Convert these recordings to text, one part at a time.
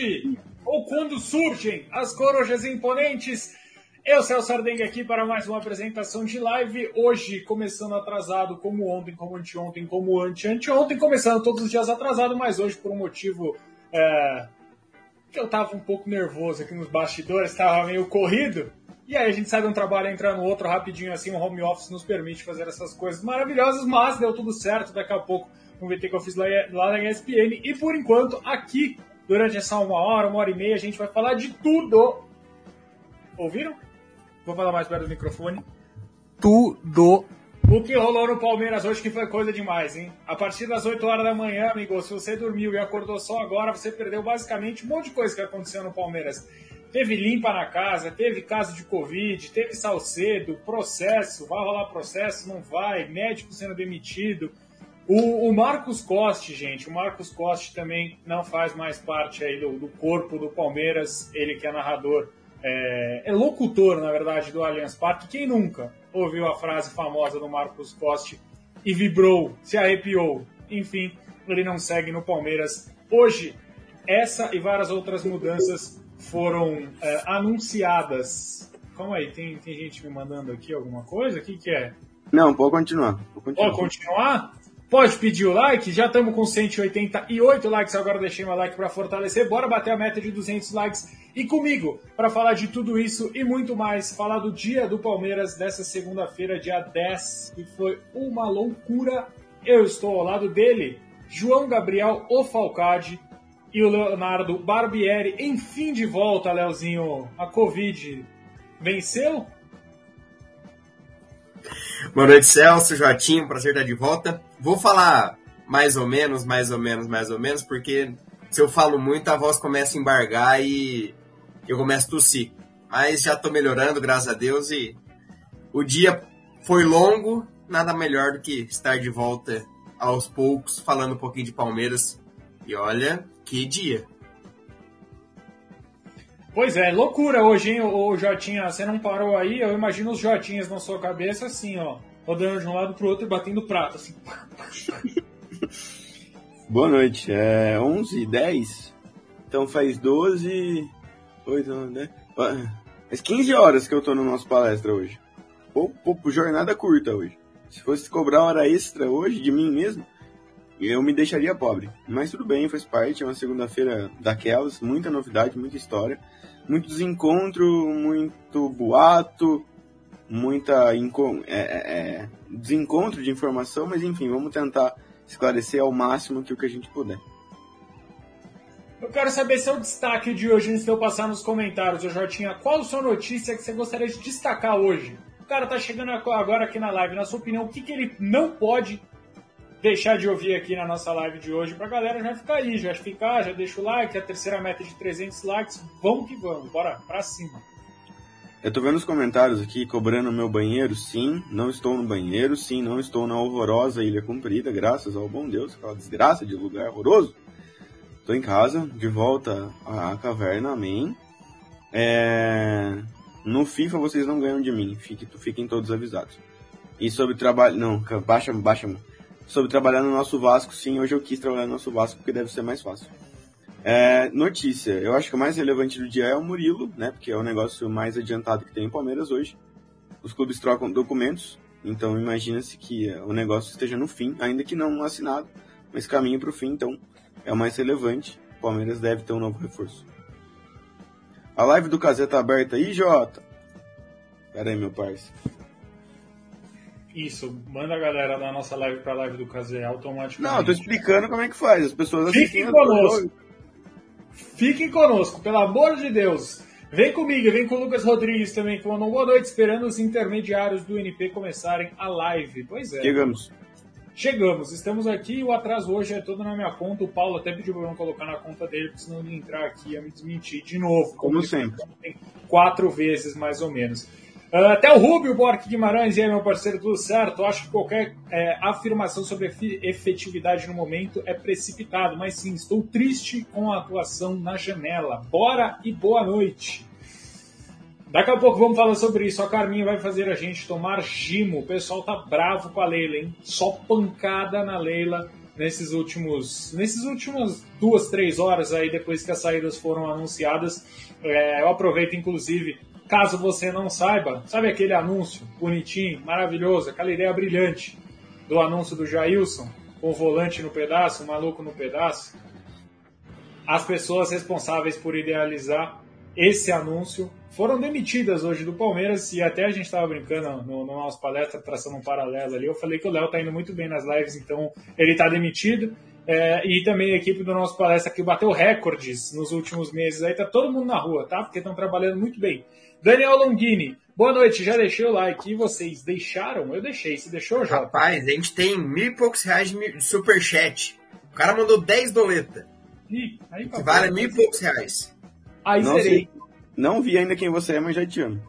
Surge, ou quando surgem, as corujas imponentes. Eu, Celso Ardengue, aqui para mais uma apresentação de live. Hoje, começando atrasado, como ontem, como anteontem, como ante-anteontem. Começando todos os dias atrasado, mas hoje por um motivo é, que eu estava um pouco nervoso aqui nos bastidores, estava meio corrido. E aí a gente sai de um trabalho entra no outro rapidinho, assim, o home office nos permite fazer essas coisas maravilhosas, mas deu tudo certo. Daqui a pouco um VT que eu fiz lá, lá na ESPN. E por enquanto, aqui, durante essa uma hora, uma hora e meia, a gente vai falar de tudo. Ouviram? Vou falar mais perto do microfone. Tudo. O que rolou no Palmeiras hoje que foi coisa demais, hein? A partir das 8 horas da manhã, amigo, se você dormiu e acordou só agora, você perdeu basicamente um monte de coisa que aconteceu no Palmeiras. Teve limpa na casa, teve caso de Covid, teve Salcedo, processo, vai rolar processo, não vai, médico sendo demitido. O, o, Marcos Coste, gente, o Marcos Coste também não faz mais parte aí do, do corpo do Palmeiras, ele que é narrador, é, é, locutor, na verdade, do Allianz Parque. Quem nunca ouviu a frase famosa do Marcos Coste e vibrou, se arrepiou? Enfim, ele não segue no Palmeiras. Hoje, essa e várias outras mudanças foram é, anunciadas. Calma aí, tem, tem gente me mandando aqui alguma coisa? O que, que é? Não, pode continuar. Pode continuar? Pode continuar? Pode pedir o like, já estamos com 188 likes, agora deixei meu like para fortalecer. Bora bater a meta de 200 likes e comigo para falar de tudo isso e muito mais. Falar do dia do Palmeiras dessa segunda-feira, dia 10, que foi uma loucura. Eu estou ao lado dele, João Gabriel Ofalcade e o Leonardo Barbieri. Enfim de volta, Leozinho. A Covid venceu? Boa noite, Celso, Joatinho, prazer estar de volta. Vou falar mais ou menos, mais ou menos, mais ou menos, porque se eu falo muito, a voz começa a embargar e eu começo a tossir. Mas já estou melhorando, graças a Deus, e o dia foi longo, nada melhor do que estar de volta aos poucos, falando um pouquinho de Palmeiras. E olha, que dia! Pois é, loucura hoje, hein, ô Jotinha? Você não parou aí? Eu imagino os Jotinhas na sua cabeça assim, ó, rodando de um lado pro outro e batendo prato, assim. Boa noite, é 11 10 Então faz 12, 8, né? Faz 15 horas que eu tô no nosso palestra hoje. Pô, pô, jornada curta hoje. Se fosse cobrar hora extra hoje de mim mesmo, eu me deixaria pobre. Mas tudo bem, faz parte, é uma segunda-feira daquelas, muita novidade, muita história muito desencontro, muito boato, muita é, é, é, desencontro de informação, mas enfim, vamos tentar esclarecer ao máximo que o que a gente puder. Eu quero saber seu destaque de hoje antes de eu passar nos comentários, eu já tinha. Qual sua notícia que você gostaria de destacar hoje? O cara tá chegando agora aqui na live. Na sua opinião, o que, que ele não pode deixar de ouvir aqui na nossa live de hoje pra galera já ficar aí, já ficar, já deixa o like, a terceira meta de 300 likes, vamos que vamos, bora pra cima. Eu tô vendo os comentários aqui cobrando meu banheiro, sim, não estou no banheiro, sim, não estou na horrorosa Ilha Comprida, graças ao bom Deus, aquela desgraça de lugar horroroso. Tô em casa, de volta à caverna, amém. É... No FIFA vocês não ganham de mim, fiquem, fiquem todos avisados. E sobre trabalho, não, baixa, baixa, sobre trabalhar no nosso Vasco, sim, hoje eu quis trabalhar no nosso Vasco porque deve ser mais fácil. É, notícia, eu acho que o mais relevante do dia é o Murilo, né? Porque é o negócio mais adiantado que tem em Palmeiras hoje. Os clubes trocam documentos, então imagina-se que o negócio esteja no fim, ainda que não assinado, mas caminho para o fim, então é o mais relevante. O Palmeiras deve ter um novo reforço. A live do Casé tá aberta aí, Jota? Pera aí, meu parceiro. Isso, manda a galera da nossa live pra live do Casé automaticamente. Não, eu tô explicando como é que faz. As pessoas Fiquem conosco. Fiquem conosco, pelo amor de Deus. Vem comigo, vem com o Lucas Rodrigues também, que mandou boa noite, esperando os intermediários do NP começarem a live. Pois é. Chegamos. Chegamos, estamos aqui. O atraso hoje é todo na minha conta. O Paulo até pediu pra eu colocar na conta dele, porque senão ele entrar aqui ia me desmentir de novo. Como, como sempre. Quatro vezes mais ou menos. Uh, até o Rubio Borque Guimarães, e aí, meu parceiro, tudo certo? Acho que qualquer é, afirmação sobre efetividade no momento é precipitado, mas sim, estou triste com a atuação na janela. Bora e boa noite. Daqui a pouco vamos falar sobre isso. A Carminha vai fazer a gente tomar gimo. O pessoal tá bravo com a Leila, hein? Só pancada na Leila. nesses últimos, nesses últimos duas, três horas aí depois que as saídas foram anunciadas. É, eu aproveito, inclusive, caso você não saiba, sabe aquele anúncio bonitinho, maravilhoso, aquela ideia brilhante do anúncio do Jailson, com o volante no pedaço, o maluco no pedaço? As pessoas responsáveis por idealizar esse anúncio foram demitidas hoje do Palmeiras e até a gente estava brincando no, no nosso palestra, traçando um paralelo ali. Eu falei que o Léo está indo muito bem nas lives, então ele está demitido. É, e também a equipe do nosso palestra que bateu recordes nos últimos meses. Aí tá todo mundo na rua, tá? Porque estão trabalhando muito bem. Daniel Longini, boa noite. Já deixei o like. E vocês deixaram? Eu deixei. Você deixou, já? Rapaz, a gente tem mil e poucos reais de superchat. O cara mandou 10 doleta. Ih, aí, que vale mil e poucos reais. Aí Não serei. sei. Não vi ainda quem você é, mas já te amo.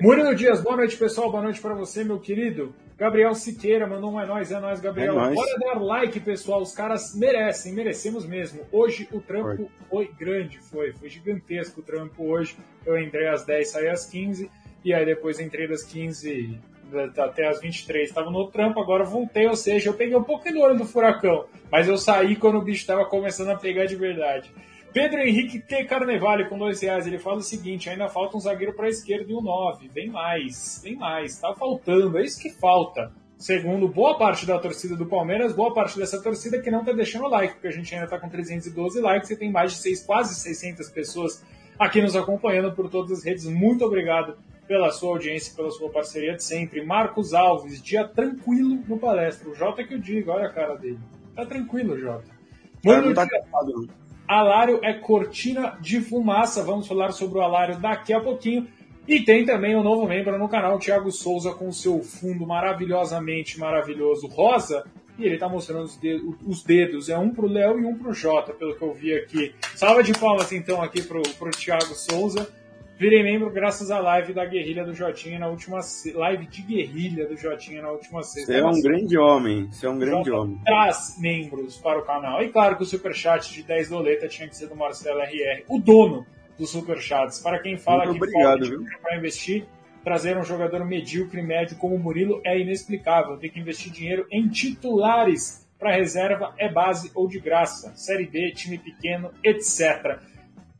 Murilo Dias, boa noite, pessoal. Boa noite para você, meu querido. Gabriel Siqueira mandou um é nóis, é nóis, Gabriel. É nóis. Bora dar like, pessoal. Os caras merecem, merecemos mesmo. Hoje o trampo foi grande, foi. Foi gigantesco o trampo hoje. Eu entrei às 10, saí às 15. E aí depois entrei das 15 da- até às 23. Estava no trampo, agora voltei. Ou seja, eu peguei um pouquinho do olho do furacão. Mas eu saí quando o bicho estava começando a pegar de verdade. Pedro Henrique T. Carnevale com dois reais. Ele fala o seguinte: ainda falta um zagueiro para a esquerda e um 9. Vem mais, vem mais. Tá faltando, é isso que falta. Segundo boa parte da torcida do Palmeiras, boa parte dessa torcida que não tá deixando like, porque a gente ainda tá com 312 likes e tem mais de seis, quase 600 pessoas aqui nos acompanhando por todas as redes. Muito obrigado pela sua audiência, pela sua parceria de sempre. Marcos Alves, dia tranquilo no palestra. O Jota que eu digo, olha a cara dele. Tá tranquilo, Jota. Cara, Mano, não tá não. Alário é cortina de fumaça. Vamos falar sobre o Alário daqui a pouquinho. E tem também um novo membro no canal, Thiago Souza, com seu fundo maravilhosamente maravilhoso rosa. E ele tá mostrando os dedos, os dedos. É um pro Léo e um pro Jota, pelo que eu vi aqui. Salva de palmas, então, aqui pro, pro Thiago Souza. Virei membro graças à live da Guerrilha do Jotinha na última... se- Live de Guerrilha do Jotinha na última sexta. Você é um grande homem. Você é um grande Jota homem. traz membros para o canal. E claro que o superchat de 10 doleta tinha que ser do Marcelo RR, o dono dos superchats. Para quem fala Muito que obrigado, para investir, trazer um jogador medíocre médio como o Murilo é inexplicável. Tem que investir dinheiro em titulares. Para reserva é base ou de graça. Série B, time pequeno, etc.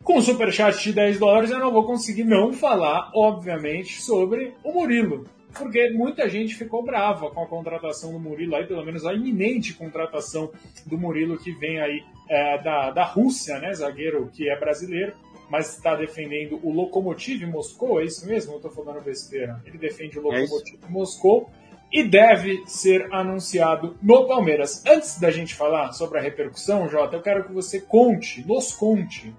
Com o superchat de 10 dólares, eu não vou conseguir não falar, obviamente, sobre o Murilo. Porque muita gente ficou brava com a contratação do Murilo, aí, pelo menos a iminente contratação do Murilo, que vem aí é, da, da Rússia, né? Zagueiro que é brasileiro, mas está defendendo o Lokomotiv Moscou, é isso mesmo? Eu estou falando besteira. Ele defende o É. Lokomotiv Moscou e deve ser anunciado no Palmeiras. Antes da gente falar sobre a repercussão, Jota, eu quero que você conte, nos conte,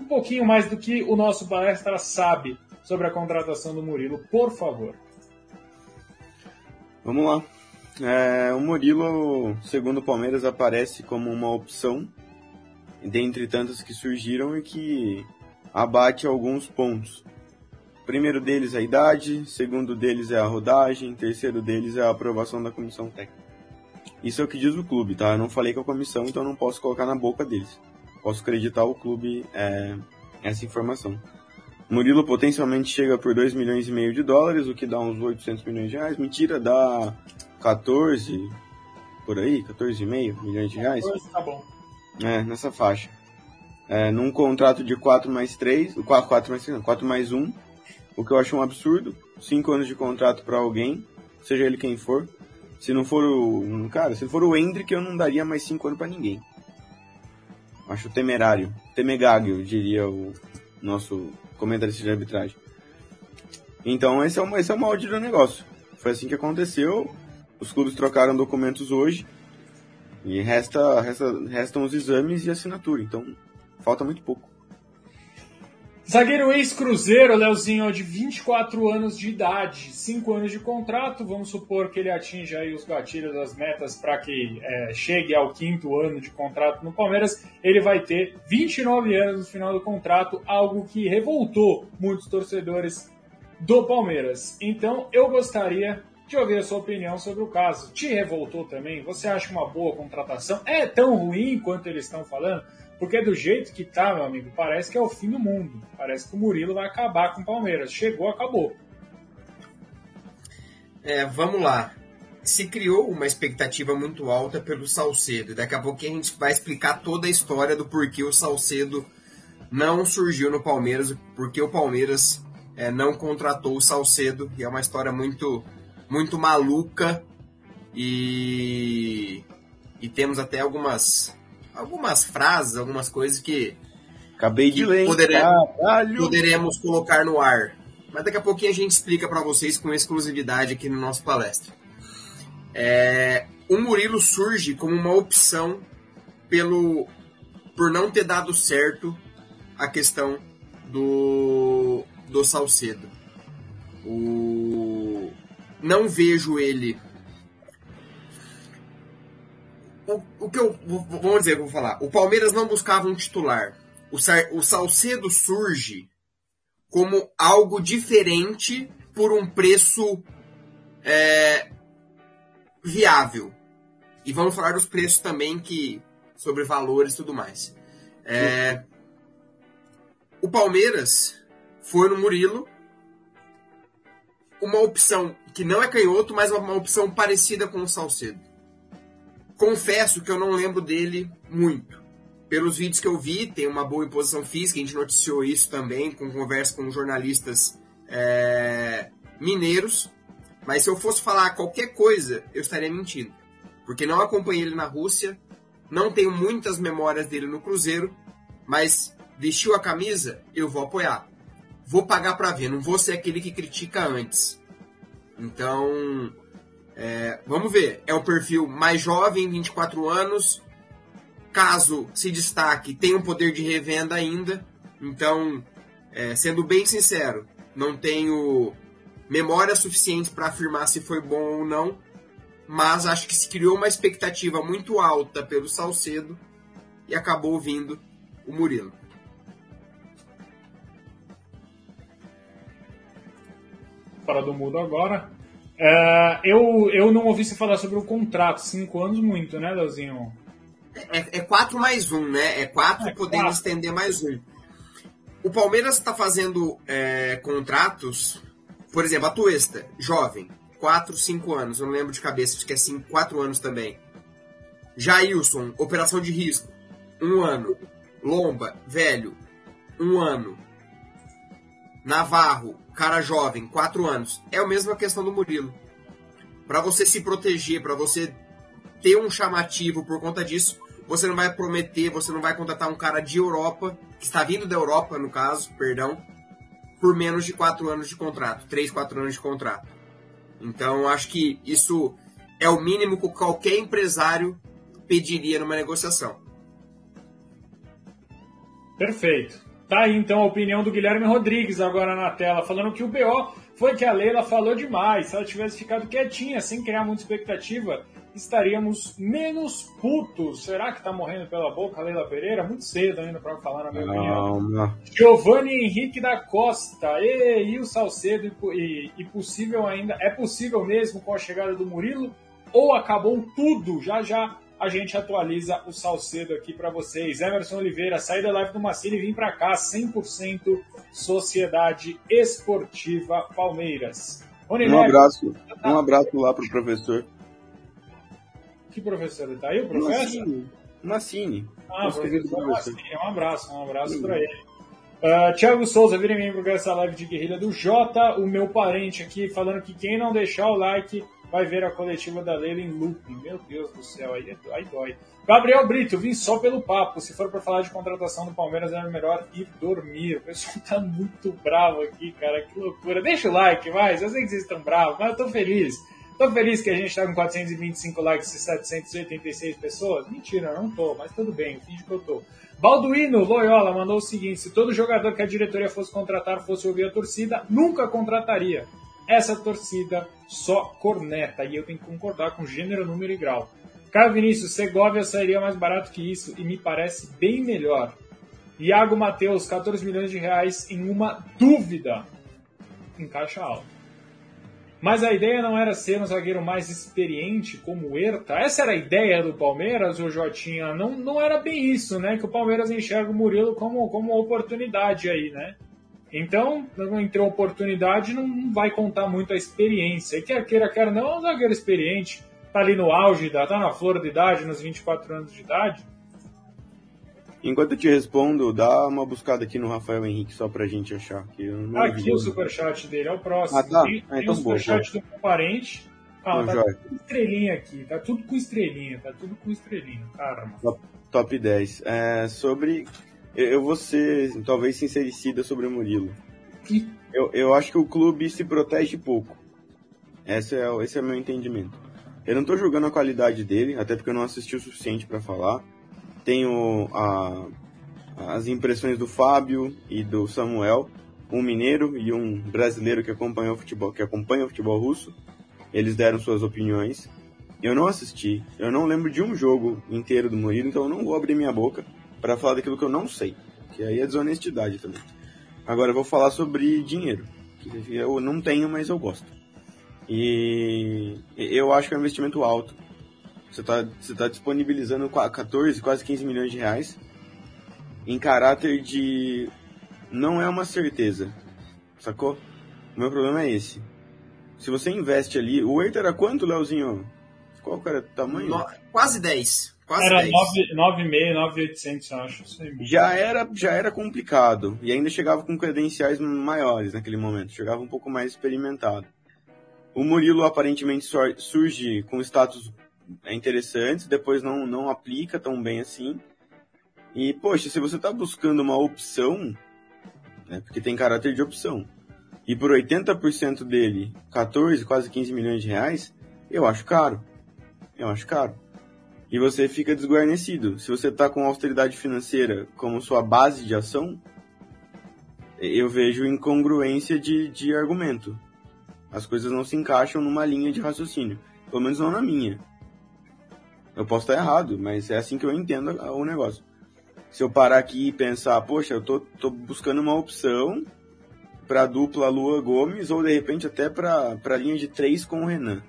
um pouquinho mais do que o nosso palestra sabe sobre a contratação do Murilo, por favor. Vamos lá. É, o Murilo, segundo o Palmeiras, aparece como uma opção dentre tantas que surgiram e que abate alguns pontos. Primeiro deles é a idade, segundo deles é a rodagem, terceiro deles é a aprovação da comissão técnica. Isso é o que diz o clube, tá? Eu não falei com a comissão, então não posso colocar na boca deles. Posso acreditar ao clube é, essa informação. Murilo potencialmente chega por 2 milhões e meio de dólares, o que dá uns 800 milhões de reais. Mentira, dá 14, por aí, 14,5 milhões de reais. Tá bom. É, nessa faixa. É, num contrato de 4 mais 3, 4, 4 mais 3, não, 4 mais 1, o que eu acho um absurdo. 5 anos de contrato pra alguém, seja ele quem for. Se não for o. um, Cara, se for o Hendrick, eu não daria mais 5 anos pra ninguém. Acho temerário. Temegário, diria o nosso comentarista de arbitragem. Então, esse é, o, esse é o molde do negócio. Foi assim que aconteceu. Os clubes trocaram documentos hoje. E resta, resta, restam os exames e assinatura. Então, falta muito pouco. Zagueiro ex-cruzeiro, Leozinho, de 24 anos de idade, 5 anos de contrato. Vamos supor que ele atinja aí os gatilhos, as metas para que é, chegue ao quinto ano de contrato no Palmeiras. Ele vai ter 29 anos no final do contrato, algo que revoltou muitos torcedores do Palmeiras. Então, eu gostaria de ouvir a sua opinião sobre o caso. Te revoltou também? Você acha uma boa contratação? É tão ruim quanto eles estão falando? Porque do jeito que tá, meu amigo, parece que é o fim do mundo. Parece que o Murilo vai acabar com o Palmeiras. Chegou, acabou. É, vamos lá. se criou uma expectativa muito alta pelo Salcedo. Daqui a pouco a gente vai explicar toda a história do porquê o Salcedo não surgiu no Palmeiras, porque o Palmeiras é, não contratou o Salcedo, e é uma história muito, muito maluca. E, e temos até algumas, algumas frases, algumas coisas que, Acabei de ler. Poderemos, poderemos colocar no ar. Mas daqui a pouquinho a gente explica para vocês com exclusividade aqui no nosso palestra. É, o Murilo surge como uma opção pelo por não ter dado certo a questão do, do Salcedo. O, não vejo ele. O, o que eu. Vamos dizer, vou falar. O Palmeiras não buscava um titular. O, o Salcedo surge como algo diferente por um preço é, viável. E vamos falar dos preços também que sobre valores e tudo mais. É, o Palmeiras foi no Murilo, uma opção que não é canhoto, mas uma opção parecida com o Salcedo. Confesso que eu não lembro dele muito. Pelos vídeos que eu vi, tem uma boa imposição física, a gente noticiou isso também, com conversa com jornalistas é, mineiros. Mas se eu fosse falar qualquer coisa, eu estaria mentindo. Porque não acompanhei ele na Rússia, não tenho muitas memórias dele no Cruzeiro, mas vestiu a camisa, eu vou apoiar. Vou pagar para ver, não vou ser aquele que critica antes. Então, é, vamos ver. É o perfil mais jovem, 24 anos. Caso se destaque, tem um poder de revenda ainda. Então, é, sendo bem sincero, não tenho memória suficiente para afirmar se foi bom ou não, mas acho que se criou uma expectativa muito alta pelo Salcedo e acabou vindo o Murilo. Fora do mudo agora. É, eu, eu não ouvi você falar sobre o contrato. Cinco anos, muito, né, Leozinho? É, é quatro mais um, né? É quatro, é podendo quatro. estender mais um. O Palmeiras está fazendo é, contratos por exemplo, a Tuesta, jovem, 4, 5 anos, eu não lembro de cabeça, acho que é 5, 4 anos também. Jailson, operação de risco, 1 um ano. Lomba, velho, 1 um ano. Navarro, cara jovem, 4 anos. É a mesma questão do Murilo. Para você se proteger, para você ter um chamativo por conta disso, você não vai prometer, você não vai contratar um cara de Europa, que está vindo da Europa, no caso, perdão, por menos de 4 anos de contrato, 3, 4 anos de contrato. Então, acho que isso é o mínimo que qualquer empresário pediria numa negociação. Perfeito. Tá aí então a opinião do Guilherme Rodrigues agora na tela, falando que o BO foi que a Leila falou demais. Se ela tivesse ficado quietinha, sem criar muita expectativa, estaríamos menos putos. Será que tá morrendo pela boca a Leila Pereira? Muito cedo ainda para falar, na minha opinião. Giovanni Henrique da Costa. E, e o Salcedo e, e possível ainda. É possível mesmo com a chegada do Murilo? Ou acabou tudo? Já já a gente atualiza o Salcedo aqui para vocês. Emerson Oliveira, saí da live do Massini e vim para cá, 100% Sociedade Esportiva Palmeiras. um abraço, um abraço lá pro professor. Que professor? Tá aí o professor? Massini. Ah, professor Massini. Um abraço, um abraço para ele. Uh, Thiago Souza, virem membro dessa live de guerrilha do Jota, o meu parente aqui, falando que quem não deixar o like vai ver a coletiva da Leila em looping. Meu Deus do céu, aí, aí dói. Gabriel Brito, vim só pelo papo. Se for para falar de contratação do Palmeiras, é melhor ir dormir. O pessoal tá muito bravo aqui, cara. Que loucura. Deixa o like, vai. Eu sei que vocês estão bravos, mas eu tô feliz. Tô feliz que a gente tá com 425 likes e 786 pessoas. Mentira, não tô, mas tudo bem, finge que eu tô. Balduino Loyola mandou o seguinte: se todo jogador que a diretoria fosse contratar fosse ouvir a torcida, nunca contrataria. Essa torcida só corneta. E eu tenho que concordar com gênero, número e grau. Caio Vinícius, Segovia sairia mais barato que isso e me parece bem melhor. Iago Matheus, 14 milhões de reais em uma dúvida. Em caixa alta. Mas a ideia não era ser um zagueiro mais experiente como o Herta. Essa era a ideia do Palmeiras, o Jotinha. Não, não era bem isso, né? Que o Palmeiras enxerga o Murilo como, como uma oportunidade aí, né? Então, não entrou oportunidade, não vai contar muito a experiência. E quer queira, quer não, é um zagueiro experiente. Tá ali no auge, tá na flor de idade, nos 24 anos de idade. Enquanto eu te respondo, dá uma buscada aqui no Rafael Henrique só pra gente achar. Que aqui o superchat dele, é o próximo. Ah, tá. Tem, ah, então tem o superchat do meu parente. Ah, tá tudo com estrelinha aqui, tá tudo com estrelinha, tá tudo com estrelinha, caramba. Top, top 10. É, sobre eu vou ser talvez sincericida sobre o Murilo. Eu, eu acho que o clube se protege pouco. Esse é, esse é o meu entendimento. Eu não estou julgando a qualidade dele, até porque eu não assisti o suficiente para falar. Tenho a, as impressões do Fábio e do Samuel, um mineiro e um brasileiro que acompanha o futebol, que acompanha o futebol russo. Eles deram suas opiniões. Eu não assisti, eu não lembro de um jogo inteiro do Murilo, então eu não vou abrir minha boca para falar daquilo que eu não sei, que aí é desonestidade também. Agora eu vou falar sobre dinheiro, que eu não tenho, mas eu gosto. E eu acho que é um investimento alto. Você está você tá disponibilizando 14, quase 15 milhões de reais em caráter de. Não é uma certeza, sacou? O meu problema é esse. Se você investe ali. O Eito era quanto, Leozinho? Qual era o tamanho? No, quase 10. Quase era 9,5, 9,800, acho. Já era, já era complicado. E ainda chegava com credenciais maiores naquele momento. Chegava um pouco mais experimentado. O Murilo aparentemente surge com status interessantes, depois não, não aplica tão bem assim. E, poxa, se você está buscando uma opção, né, porque tem caráter de opção, e por 80% dele, 14, quase 15 milhões de reais, eu acho caro. Eu acho caro e você fica desguarnecido. Se você está com austeridade financeira como sua base de ação, eu vejo incongruência de, de argumento. As coisas não se encaixam numa linha de raciocínio. Pelo menos não na minha. Eu posso estar errado, mas é assim que eu entendo o negócio. Se eu parar aqui e pensar, poxa, eu tô, tô buscando uma opção para dupla Lua Gomes ou de repente até para linha de três com o Renan.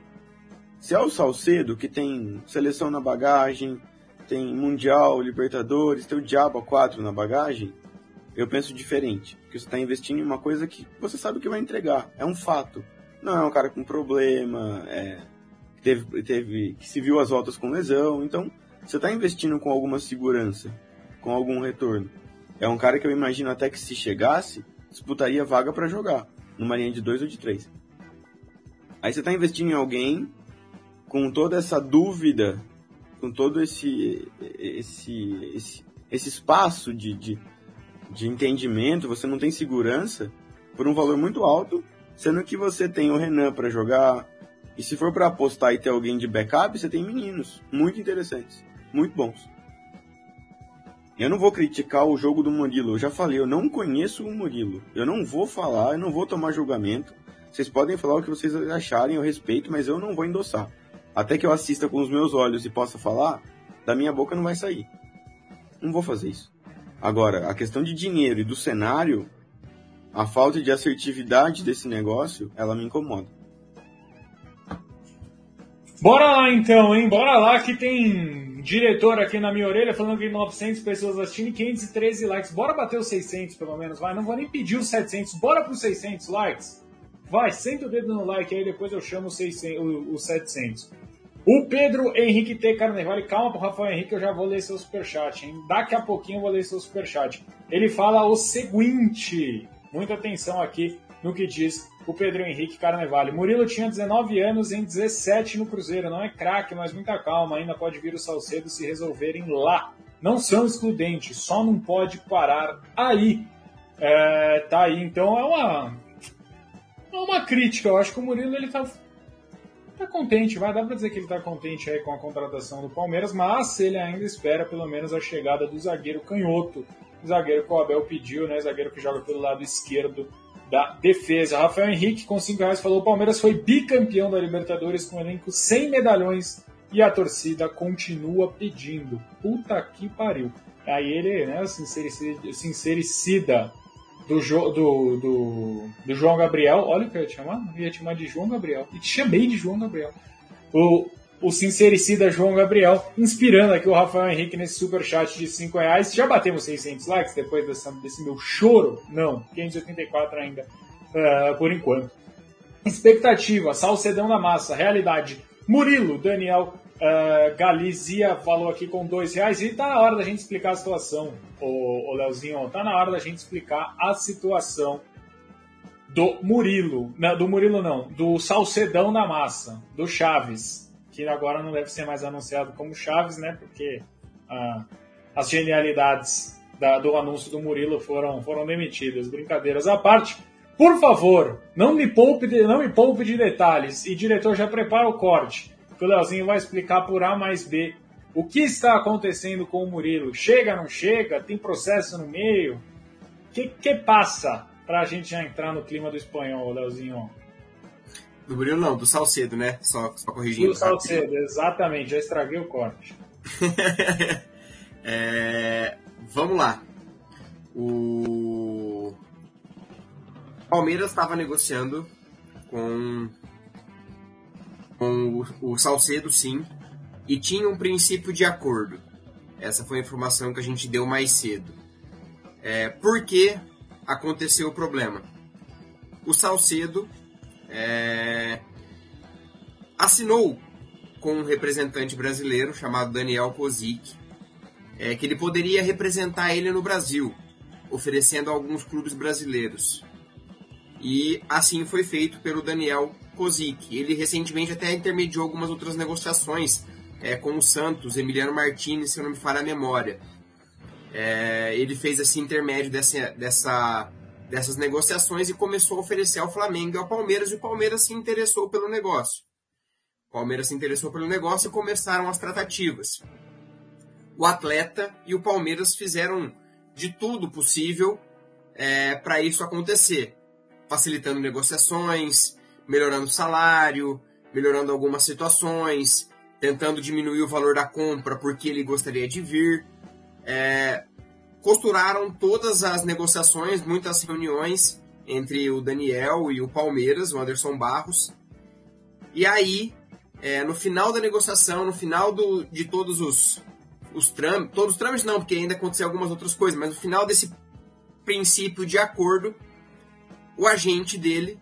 Se é o Salcedo, que tem seleção na bagagem, tem Mundial, Libertadores, tem o Diabo 4 na bagagem, eu penso diferente. Porque você está investindo em uma coisa que você sabe que vai entregar. É um fato. Não é um cara com problema, é, teve, teve, que se viu as voltas com lesão. Então, você está investindo com alguma segurança, com algum retorno. É um cara que eu imagino até que se chegasse, disputaria vaga para jogar, numa linha de dois ou de três. Aí você está investindo em alguém com toda essa dúvida, com todo esse, esse, esse, esse espaço de, de, de entendimento, você não tem segurança por um valor muito alto, sendo que você tem o Renan para jogar. E se for para apostar e ter alguém de backup, você tem meninos muito interessantes, muito bons. Eu não vou criticar o jogo do Murilo. Eu já falei, eu não conheço o Murilo. Eu não vou falar, eu não vou tomar julgamento. Vocês podem falar o que vocês acharem, eu respeito, mas eu não vou endossar até que eu assista com os meus olhos e possa falar, da minha boca não vai sair. Não vou fazer isso. Agora, a questão de dinheiro e do cenário, a falta de assertividade desse negócio, ela me incomoda. Bora lá então, hein? Bora lá que tem diretor aqui na minha orelha falando que 900 pessoas assistindo e 513 likes. Bora bater os 600 pelo menos, vai. Não vou nem pedir os 700, bora para os 600 likes. Vai, senta o dedo no like aí, depois eu chamo os, 600, os 700. O Pedro Henrique T. Carnevale, calma pro Rafael Henrique, eu já vou ler seu superchat, hein? Daqui a pouquinho eu vou ler seu superchat. Ele fala o seguinte, muita atenção aqui no que diz o Pedro Henrique Carnevale. Murilo tinha 19 anos em 17 no Cruzeiro, não é craque, mas muita calma, ainda pode vir o Salcedo se resolverem lá. Não são excludentes, só não pode parar aí. É, tá aí, então é uma, é uma crítica. Eu acho que o Murilo ele tá tá contente, vai dar para dizer que ele tá contente aí com a contratação do Palmeiras, mas ele ainda espera pelo menos a chegada do zagueiro canhoto, zagueiro que o Abel pediu, né, zagueiro que joga pelo lado esquerdo da defesa. Rafael Henrique com 5 reais falou: o Palmeiras foi bicampeão da Libertadores com um elenco sem medalhões e a torcida continua pedindo. Puta que pariu. Aí ele, né, sincericida, sincericida do, jo, do, do, do, João Gabriel. Olha o que eu ia te chamar. Eu ia te chamar de João Gabriel. E te chamei de João Gabriel. O, o sincericida João Gabriel, inspirando aqui o Rafael Henrique nesse super chat de 5 reais. Já batemos 600 likes depois dessa, desse meu choro? Não, 584 ainda, uh, por enquanto. Expectativa, Salcedão na massa, realidade. Murilo, Daniel, uh, Galizia falou aqui com dois reais e tá na hora da gente explicar a situação, o, o Leozinho, tá na hora da gente explicar a situação do Murilo, não, do Murilo não, do Salcedão na massa, do Chaves, que agora não deve ser mais anunciado como Chaves, né, porque uh, as genialidades da, do anúncio do Murilo foram, foram demitidas, brincadeiras à parte, por favor, não me poupe de, não me poupe de detalhes. E diretor, já prepara o corte, que o Leozinho vai explicar por A mais B o que está acontecendo com o Murilo. Chega, não chega? Tem processo no meio? O que, que passa para a gente já entrar no clima do espanhol, Leozinho? Do Murilo não, do Salcedo, né? Só, só corrigindo. Do Salcedo, exatamente. Já estraguei o corte. é, vamos lá. O Palmeiras estava negociando com, com o, o Salcedo, sim, e tinha um princípio de acordo. Essa foi a informação que a gente deu mais cedo. É, por que aconteceu o problema? O Salcedo é, assinou com um representante brasileiro chamado Daniel Kozik, é, que ele poderia representar ele no Brasil, oferecendo alguns clubes brasileiros. E assim foi feito pelo Daniel Kozik. Ele recentemente até intermediou algumas outras negociações é, com o Santos, Emiliano Martinez, se eu não me falha a memória. É, ele fez esse intermédio dessa, dessa, dessas negociações e começou a oferecer ao Flamengo e ao Palmeiras, e o Palmeiras se interessou pelo negócio. O Palmeiras se interessou pelo negócio e começaram as tratativas. O atleta e o Palmeiras fizeram de tudo possível é, para isso acontecer facilitando negociações, melhorando o salário, melhorando algumas situações, tentando diminuir o valor da compra porque ele gostaria de vir. É, costuraram todas as negociações, muitas reuniões entre o Daniel e o Palmeiras, o Anderson Barros. E aí, é, no final da negociação, no final do, de todos os, os trâmites, todos os trâmites não, porque ainda aconteceu algumas outras coisas, mas no final desse princípio de acordo, o agente dele,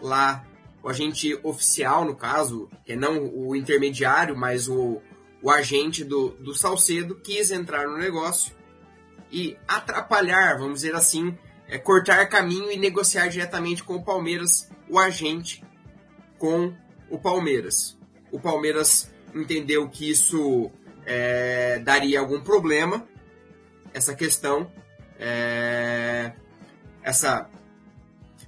lá, o agente oficial, no caso, que é não o intermediário, mas o, o agente do, do Salcedo, quis entrar no negócio e atrapalhar, vamos dizer assim, é, cortar caminho e negociar diretamente com o Palmeiras, o agente com o Palmeiras. O Palmeiras entendeu que isso é, daria algum problema, essa questão, é, essa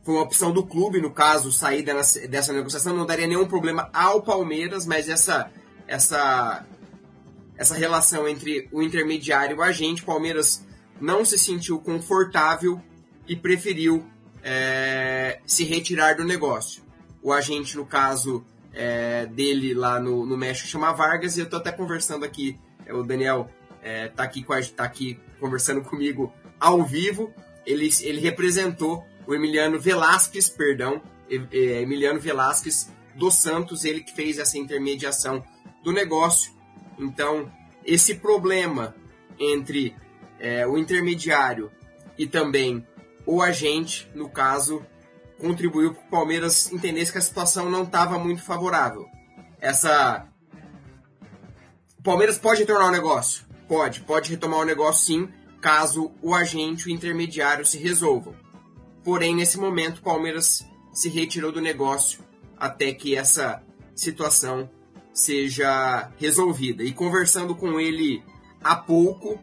foi uma opção do clube, no caso, sair dessa negociação não daria nenhum problema ao Palmeiras, mas essa, essa, essa relação entre o intermediário e o agente, Palmeiras não se sentiu confortável e preferiu é, se retirar do negócio. O agente, no caso é, dele lá no, no México, chama Vargas, e eu estou até conversando aqui, é, o Daniel está é, aqui, com a, tá aqui conversando comigo ao vivo, ele, ele representou o Emiliano Velasquez, perdão, Emiliano Velasquez dos Santos, ele que fez essa intermediação do negócio. Então, esse problema entre é, o intermediário e também o agente, no caso, contribuiu para o Palmeiras entendesse que a situação não estava muito favorável. Essa. O Palmeiras pode retornar o negócio? Pode, pode retomar o negócio sim, caso o agente e o intermediário se resolvam. Porém, nesse momento, o Palmeiras se retirou do negócio até que essa situação seja resolvida. E conversando com ele há pouco,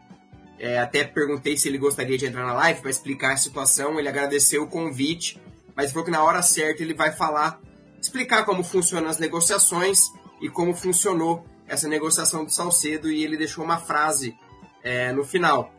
é, até perguntei se ele gostaria de entrar na live para explicar a situação. Ele agradeceu o convite, mas falou que na hora certa ele vai falar, explicar como funcionam as negociações e como funcionou essa negociação do Salcedo. E ele deixou uma frase é, no final.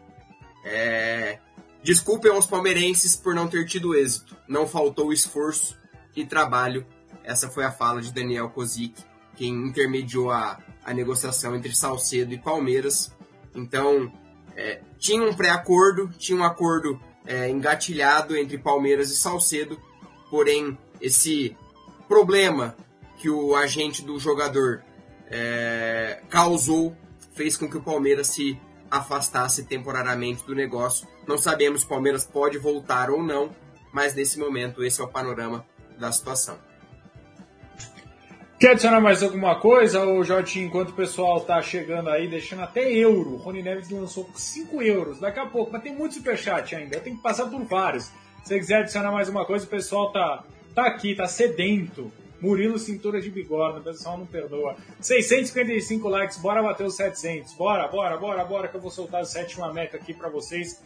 É, Desculpem aos palmeirenses por não ter tido êxito. Não faltou esforço e trabalho. Essa foi a fala de Daniel Kozik, quem intermediou a, a negociação entre Salcedo e Palmeiras. Então, é, tinha um pré-acordo, tinha um acordo é, engatilhado entre Palmeiras e Salcedo, porém, esse problema que o agente do jogador é, causou, fez com que o Palmeiras se afastasse temporariamente do negócio. Não sabemos se o Palmeiras pode voltar ou não, mas nesse momento esse é o panorama da situação. Quer adicionar mais alguma coisa, ô Jotinho, enquanto o pessoal tá chegando aí, deixando até euro? Rony Neves lançou 5 euros daqui a pouco, mas tem muito superchat ainda, tenho que passar por vários. Se você quiser adicionar mais uma coisa, o pessoal tá, tá aqui, tá sedento. Murilo Cintura de Bigorna, o pessoal não perdoa. 655 likes, bora bater os 700. Bora, bora, bora, bora, que eu vou soltar a sétima meta aqui para vocês.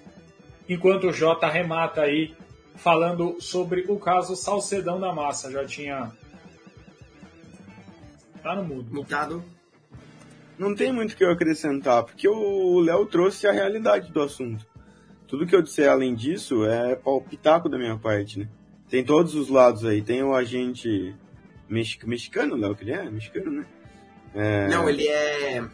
Enquanto o Jota remata aí, falando sobre o caso Salcedão da Massa. Já tinha Tá no mudo. Mutado. Não tem muito o que eu acrescentar, porque o Léo trouxe a realidade do assunto. Tudo que eu disser além disso é palpitaco da minha parte, né? Tem todos os lados aí. Tem o agente mexicano, Léo, que ele é? Mexicano, né? É... Não, ele é.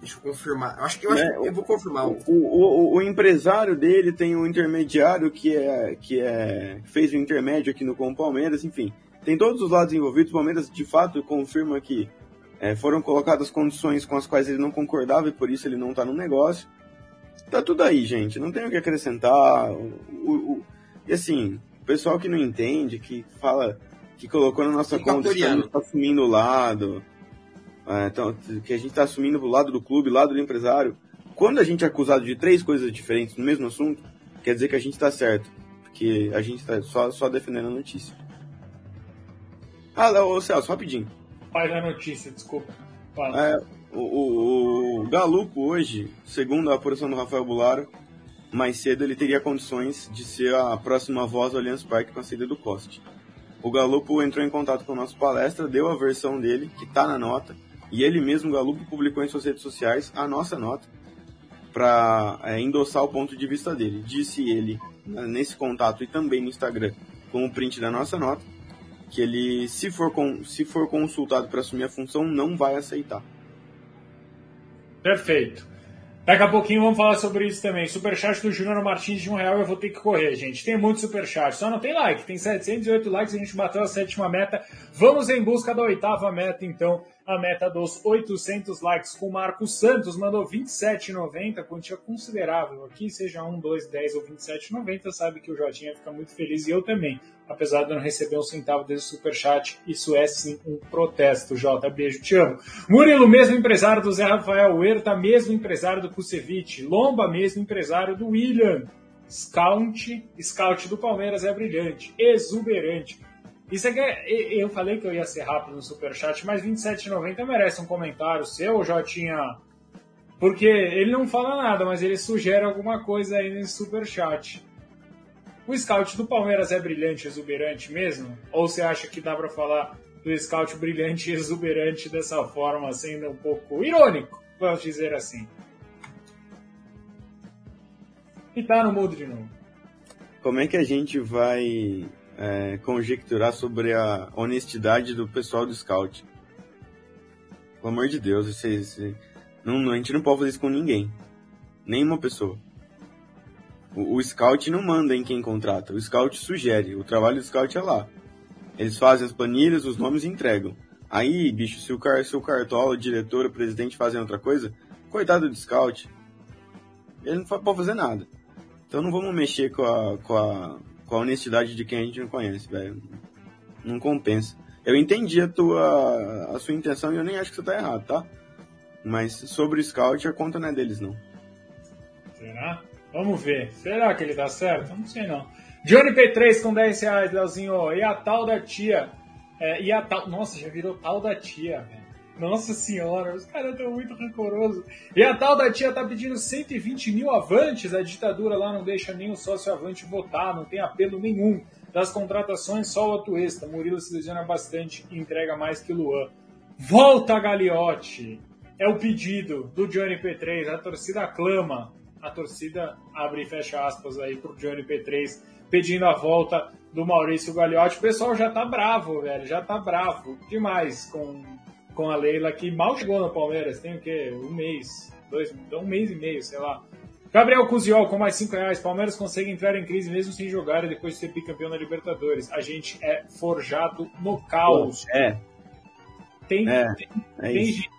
Deixa eu confirmar. Acho que eu, acho é, que eu vou confirmar. O, o, o, empresário dele tem um intermediário que é que é fez o intermédio aqui no com o Palmeiras, enfim tem todos os lados envolvidos. O Palmeiras, de fato, confirma que é, foram colocadas condições com as quais ele não concordava e por isso ele não está no negócio. Tá tudo aí, gente. Não tem o que acrescentar. O, o, o, e assim, o pessoal que não entende, que fala que colocou na nossa conta que a gente está assumindo o lado, é, então, que a gente está assumindo o lado do clube, lado do empresário. Quando a gente é acusado de três coisas diferentes no mesmo assunto, quer dizer que a gente está certo. Porque a gente está só, só defendendo a notícia. Ah, ô Celso, rapidinho. Faz a notícia, desculpa. É, o, o, o Galupo hoje, segundo a apuração do Rafael Bularo, mais cedo ele teria condições de ser a próxima voz do Allianz Parque com a saída do Coste. O Galupo entrou em contato com a nossa palestra, deu a versão dele, que está na nota, e ele mesmo, Galupo, publicou em suas redes sociais a nossa nota para é, endossar o ponto de vista dele. Disse ele né, nesse contato e também no Instagram com o print da nossa nota que ele, se for, com, se for consultado para assumir a função, não vai aceitar. Perfeito. Daqui a pouquinho vamos falar sobre isso também. Superchat do Júnior Martins de um real eu vou ter que correr, gente. Tem muito superchat, só não tem like. Tem 708 likes, a gente bateu a sétima meta. Vamos em busca da oitava meta, então a meta dos 800 likes com o Marcos Santos, mandou 27,90, quantia considerável aqui, seja 1, 2, 10 ou 27,90, sabe que o Jotinha fica muito feliz e eu também, apesar de não receber um centavo desse superchat, isso é sim um protesto, Jota, beijo, te amo. Murilo, mesmo empresário do Zé Rafael, Huerta, mesmo empresário do Kusevich, Lomba, mesmo empresário do William, Scout, Scout do Palmeiras é brilhante, exuberante, isso aqui é, eu falei que eu ia ser rápido no superchat, mas 27,90 merece um comentário seu, Jotinha. Porque ele não fala nada, mas ele sugere alguma coisa aí nesse superchat. O scout do Palmeiras é brilhante exuberante mesmo? Ou você acha que dá para falar do scout brilhante e exuberante dessa forma, sendo um pouco irônico, vamos dizer assim? E tá no mudo de novo. Como é que a gente vai é, conjecturar sobre a honestidade do pessoal do Scout. Pelo amor de Deus, vocês, não, a gente não pode fazer isso com ninguém. Nenhuma pessoa. O, o Scout não manda em quem contrata, o Scout sugere. O trabalho do Scout é lá. Eles fazem as planilhas, os nomes e entregam. Aí, bicho, se o, car se o Cartola, o diretor, o presidente fazem outra coisa, coitado do Scout. Ele não pode fazer nada. Então não vamos mexer com a, com a, com a honestidade de quem a gente não conhece, velho. Não compensa. Eu entendi a tua a sua intenção e eu nem acho que você tá errado, tá? Mas sobre o Scout, a conta não é deles, não. Será? Vamos ver. Será que ele dá certo? Não sei não. Johnny P3 com 10 reais, Leozinho. E a tal da tia? É, e a tal. Nossa, já virou tal da tia, velho. Nossa senhora, os caras estão muito rancorosos. E a tal da tia tá pedindo 120 mil avantes. A ditadura lá não deixa o sócio avante votar, não tem apelo nenhum. Das contratações, só o Atuesta. Murilo se lesiona bastante e entrega mais que Luan. Volta, Gagliotti! É o pedido do Johnny P3. A torcida aclama. A torcida abre e fecha aspas aí pro Johnny P3 pedindo a volta do Maurício Gagliotti. O pessoal já tá bravo, velho. Já tá bravo demais com com a Leila, que mal chegou no Palmeiras, tem o quê? Um mês, dois, um mês e meio, sei lá. Gabriel Cusiol com mais 5 reais. Palmeiras consegue entrar em crise mesmo sem jogar e depois ser bicampeão na Libertadores. A gente é forjado no caos. É. tem, é, tem, é tem gente,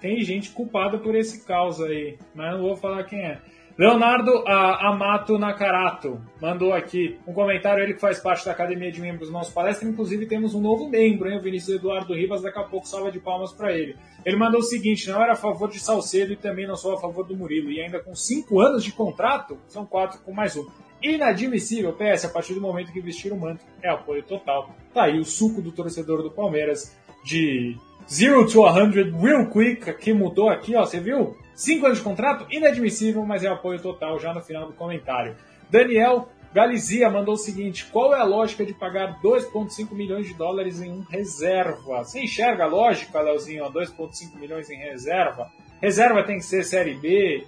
tem gente culpada por esse caos aí, mas não vou falar quem é. Leonardo Amato Nakarato mandou aqui um comentário, ele que faz parte da academia de membros nosso palestra, inclusive temos um novo membro, hein, o Vinícius Eduardo Rivas, daqui a pouco salva de palmas para ele. Ele mandou o seguinte, não era a favor de Salcedo e também não sou a favor do Murilo, e ainda com cinco anos de contrato, são quatro com mais um. Inadmissível, PS, a partir do momento que vestir o manto, é apoio total. Tá aí o suco do torcedor do Palmeiras de 0 to 100 real quick, que mudou aqui, ó, você viu? 5 anos de contrato, inadmissível, mas é apoio total já no final do comentário. Daniel Galizia mandou o seguinte: qual é a lógica de pagar 2,5 milhões de dólares em um reserva? Você enxerga a lógica, Leozinho? 2,5 milhões em reserva? Reserva tem que ser Série B,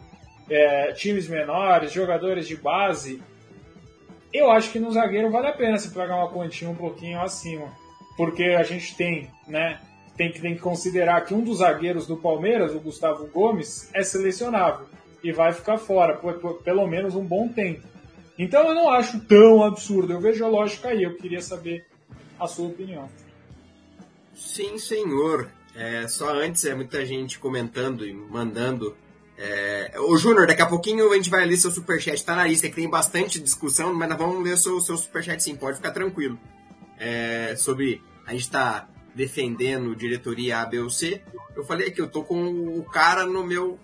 é, times menores, jogadores de base. Eu acho que no zagueiro vale a pena se pagar uma quantia um pouquinho acima. Porque a gente tem, né? Tem que, tem que considerar que um dos zagueiros do Palmeiras, o Gustavo Gomes, é selecionável e vai ficar fora por, por, pelo menos um bom tempo. Então eu não acho tão absurdo, eu vejo a lógica aí, eu queria saber a sua opinião. Sim, senhor. É, só antes, é muita gente comentando e mandando. É... Júnior, daqui a pouquinho a gente vai ler seu superchat. Tá na lista, que tem bastante discussão, mas nós vamos ler seu, seu superchat sim, pode ficar tranquilo. É, sobre. A gente tá defendendo diretoria A, B ou C, eu falei que eu tô com o cara no meu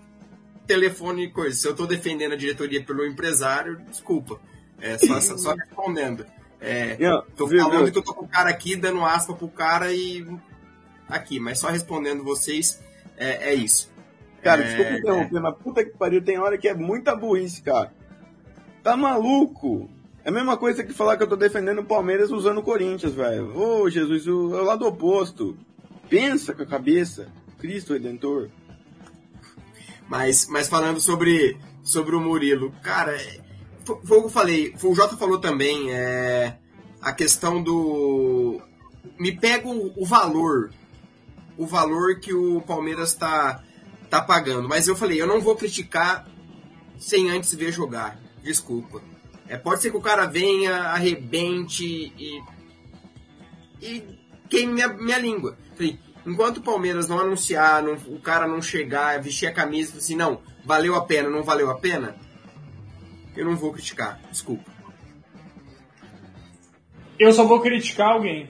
telefone e coisa. Se eu tô defendendo a diretoria pelo empresário, desculpa. É só, só respondendo. É, tô falando que eu tô com o cara aqui, dando aspa pro cara e. Aqui, mas só respondendo vocês, é, é isso. Cara, é, desculpa interromper, é... mas puta que pariu, tem hora que é muita burrice, cara. Tá maluco? É a mesma coisa que falar que eu tô defendendo o Palmeiras usando o Corinthians, velho. Ô, Jesus, o, é o lado oposto. Pensa com a cabeça. Cristo Redentor. Mas, mas falando sobre, sobre o Murilo, cara, é, foi, foi o que eu falei, o Jota falou também, é, a questão do. Me pega o, o valor. O valor que o Palmeiras tá, tá pagando. Mas eu falei, eu não vou criticar sem antes ver jogar. Desculpa. É, pode ser que o cara venha, arrebente e. e queime minha, minha língua. enquanto o Palmeiras não anunciar, não, o cara não chegar, vestir a camisa e assim, não, valeu a pena, não valeu a pena, eu não vou criticar, desculpa. Eu só vou criticar alguém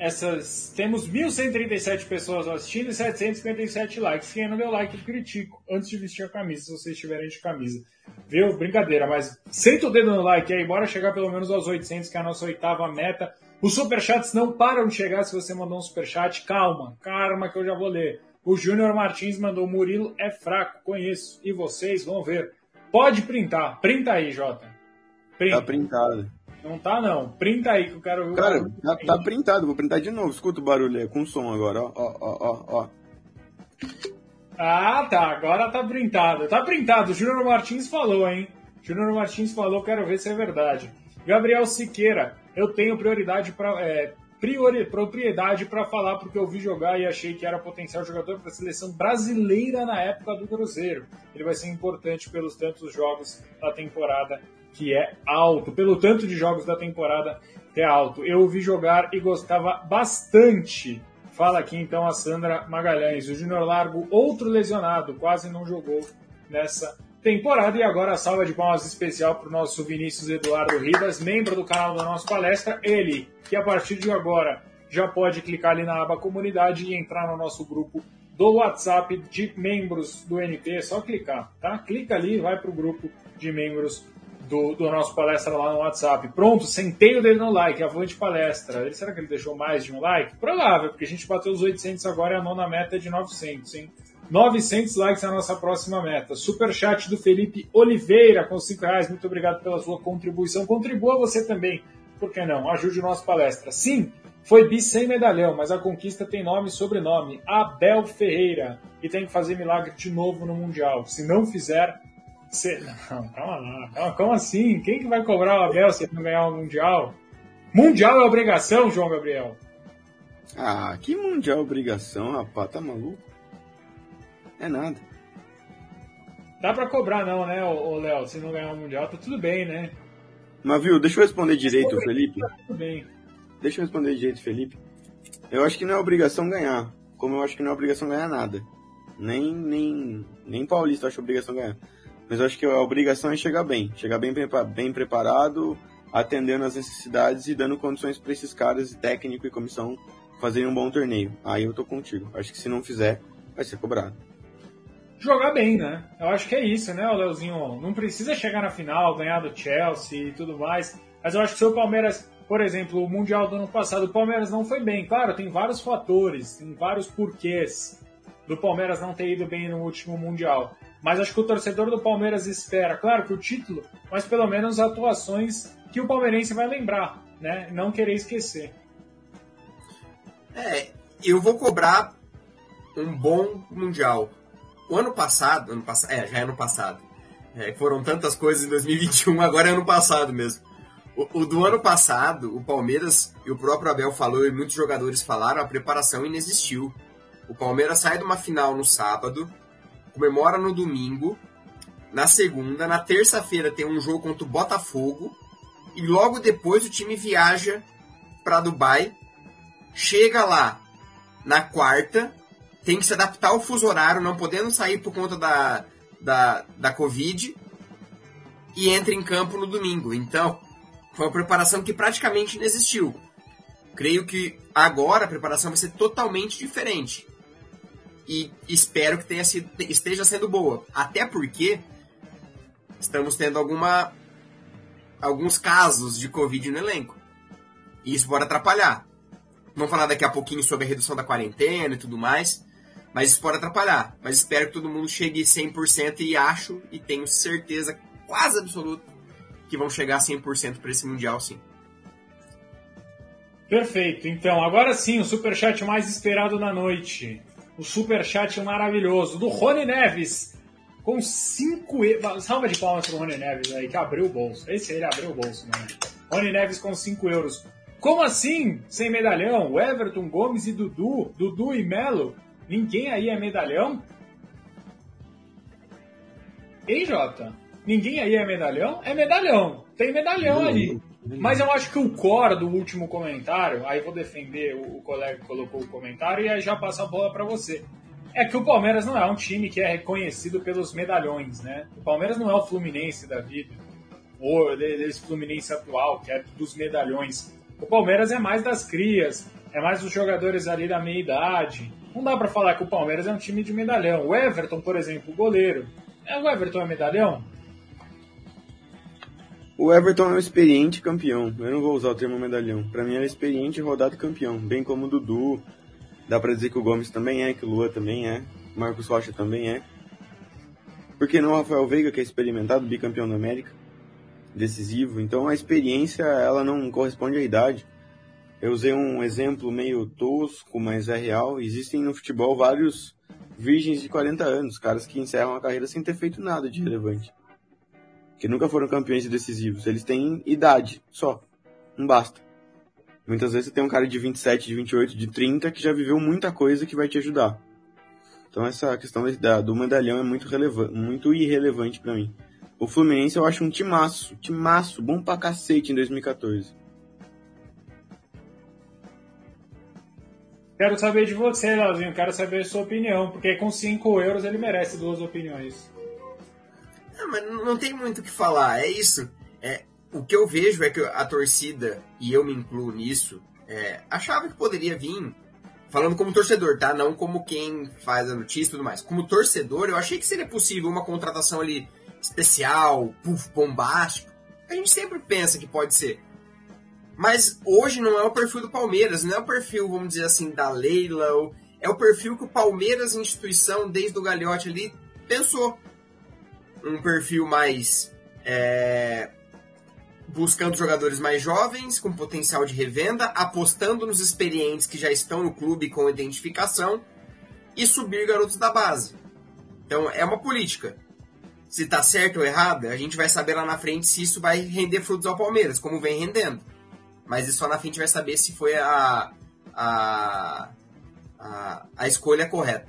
essas temos 1.137 pessoas assistindo e 757 likes. Quem não deu like, eu critico antes de vestir a camisa, se vocês estiverem de camisa. Viu? Brincadeira, mas senta o dedo no like aí, bora chegar pelo menos aos 800, que é a nossa oitava meta. Os superchats não param de chegar se você mandou um superchat. Calma, calma que eu já vou ler. O Júnior Martins mandou: Murilo é fraco, conheço. E vocês vão ver. Pode printar. Printa aí, Jota. Printa. Tá printado. Não tá, não. Printa aí que eu quero ver. Cara, tá, tá, printado. Vou printar de novo. Escuta o barulho aí, com som agora, ó, ó, ó, ó. Ah, tá. Agora tá printado. Tá printado. O Júnior Martins falou, hein? Júnior Martins falou, quero ver se é verdade. Gabriel Siqueira, eu tenho prioridade para é, priori, propriedade para falar porque eu vi jogar e achei que era potencial jogador para a seleção brasileira na época do Cruzeiro. Ele vai ser importante pelos tantos jogos da temporada que é alto, pelo tanto de jogos da temporada é alto. Eu ouvi jogar e gostava bastante. Fala aqui então a Sandra Magalhães. O Júnior Largo, outro lesionado, quase não jogou nessa temporada. E agora a salva de palmas especial para o nosso Vinícius Eduardo Ribas, membro do canal da nossa palestra. Ele, que a partir de agora já pode clicar ali na aba comunidade e entrar no nosso grupo do WhatsApp de membros do NP. É só clicar, tá? Clica ali vai para o grupo de membros do, do nosso palestra lá no WhatsApp. Pronto, sentei o dele no like, avante palestra. Ele, será que ele deixou mais de um like? Provável, porque a gente bateu os 800 agora e a nona meta é de 900, hein? 900 likes é a nossa próxima meta. Super chat do Felipe Oliveira com 5 reais. Muito obrigado pela sua contribuição. Contribua você também. Por que não? Ajude o nosso palestra. Sim, foi bis sem medalhão, mas a conquista tem nome e sobrenome. Abel Ferreira. E tem que fazer milagre de novo no Mundial. Se não fizer, Cê... Não, calma lá. Calma, como assim? Quem que vai cobrar o Abel se ele não ganhar o Mundial? Mundial é obrigação, João Gabriel? Ah, que Mundial é obrigação, rapaz? Tá maluco? É nada. Dá pra cobrar não, né, o Léo? Se não ganhar o Mundial, tá tudo bem, né? Mas viu, deixa eu responder direito, Felipe. Tá tudo bem. Deixa eu responder direito, Felipe. Eu acho que não é obrigação ganhar. como eu acho que não é obrigação ganhar nada. Nem, nem, nem Paulista acho obrigação ganhar. Mas eu acho que a obrigação é chegar bem. Chegar bem, bem preparado, atendendo às necessidades e dando condições para esses caras, técnico e comissão, fazerem um bom torneio. Aí eu tô contigo. Acho que se não fizer, vai ser cobrado. Jogar bem, né? Eu acho que é isso, né, Leozinho? Não precisa chegar na final, ganhar do Chelsea e tudo mais. Mas eu acho que se o Palmeiras, por exemplo, o Mundial do ano passado, o Palmeiras não foi bem. Claro, tem vários fatores, tem vários porquês do Palmeiras não ter ido bem no último Mundial. Mas acho que o torcedor do Palmeiras espera, claro que o título, mas pelo menos atuações que o palmeirense vai lembrar, né? Não querer esquecer. É, eu vou cobrar um bom Mundial. O ano passado, ano é, já é ano passado. É, foram tantas coisas em 2021, agora é ano passado mesmo. O, o, do ano passado, o Palmeiras, e o próprio Abel falou, e muitos jogadores falaram, a preparação inexistiu. O Palmeiras sai de uma final no sábado, comemora no domingo, na segunda, na terça-feira tem um jogo contra o Botafogo, e logo depois o time viaja para Dubai, chega lá na quarta, tem que se adaptar ao fuso horário, não podendo sair por conta da, da, da Covid, e entra em campo no domingo. Então, foi uma preparação que praticamente não existiu. Creio que agora a preparação vai ser totalmente diferente. E espero que tenha sido, esteja sendo boa. Até porque estamos tendo alguma, alguns casos de Covid no elenco. E isso pode atrapalhar. Vamos falar daqui a pouquinho sobre a redução da quarentena e tudo mais. Mas isso pode atrapalhar. Mas espero que todo mundo chegue 100% e acho e tenho certeza quase absoluta que vão chegar a 100% para esse Mundial, sim. Perfeito. Então, agora sim, o superchat mais esperado na noite. O superchat maravilhoso do Rony Neves. Com 5 euros. Salva de palmas pro Rony Neves aí, que abriu o bolso. Esse aí ele abriu o bolso, mano. Rony Neves com 5 euros. Como assim? Sem medalhão? O Everton, Gomes e Dudu, Dudu e Melo Ninguém aí é medalhão? Ei, Jota? Ninguém aí é medalhão? É medalhão. Tem medalhão ali. Mas eu acho que o core do último comentário, aí vou defender o, colega que colocou o comentário e aí já passo a bola para você. É que o Palmeiras não é um time que é reconhecido pelos medalhões, né? O Palmeiras não é o Fluminense da vida, ou esse Fluminense atual, que é dos medalhões. O Palmeiras é mais das crias, é mais dos jogadores ali da meia idade. Não dá para falar que o Palmeiras é um time de medalhão. O Everton, por exemplo, o goleiro. É, o Everton é medalhão? O Everton é um experiente campeão. Eu não vou usar o termo medalhão. Para mim, ele é experiente rodado campeão. Bem como o Dudu. Dá para dizer que o Gomes também é, que o Lua também é. Marcos Rocha também é. Por que não o Rafael Veiga, que é experimentado, bicampeão da América? Decisivo. Então a experiência, ela não corresponde à idade. Eu usei um exemplo meio tosco, mas é real. Existem no futebol vários virgens de 40 anos, caras que encerram a carreira sem ter feito nada de relevante. Que nunca foram campeões decisivos. Eles têm idade só. Não basta. Muitas vezes você tem um cara de 27, de 28, de 30 que já viveu muita coisa que vai te ajudar. Então essa questão da, do medalhão é muito, relevante, muito irrelevante para mim. O Fluminense eu acho um timaço, timaço, bom pra cacete em 2014. Quero saber de você, Leozinho. Quero saber a sua opinião, porque com 5 euros ele merece duas opiniões. Não, mas não tem muito o que falar. É isso. É, o que eu vejo é que a torcida, e eu me incluo nisso, é, achava que poderia vir, falando como torcedor, tá? Não como quem faz a notícia e tudo mais. Como torcedor, eu achei que seria possível uma contratação ali especial, puff, bombástico. A gente sempre pensa que pode ser. Mas hoje não é o perfil do Palmeiras, não é o perfil, vamos dizer assim, da Leila, é o perfil que o Palmeiras, instituição, desde o Gagliotti ali, pensou. Um perfil mais. É, buscando jogadores mais jovens, com potencial de revenda, apostando nos experientes que já estão no clube com identificação e subir garotos da base. Então é uma política. Se tá certo ou errado, a gente vai saber lá na frente se isso vai render frutos ao Palmeiras, como vem rendendo. Mas isso só na frente vai saber se foi a, a, a, a escolha correta.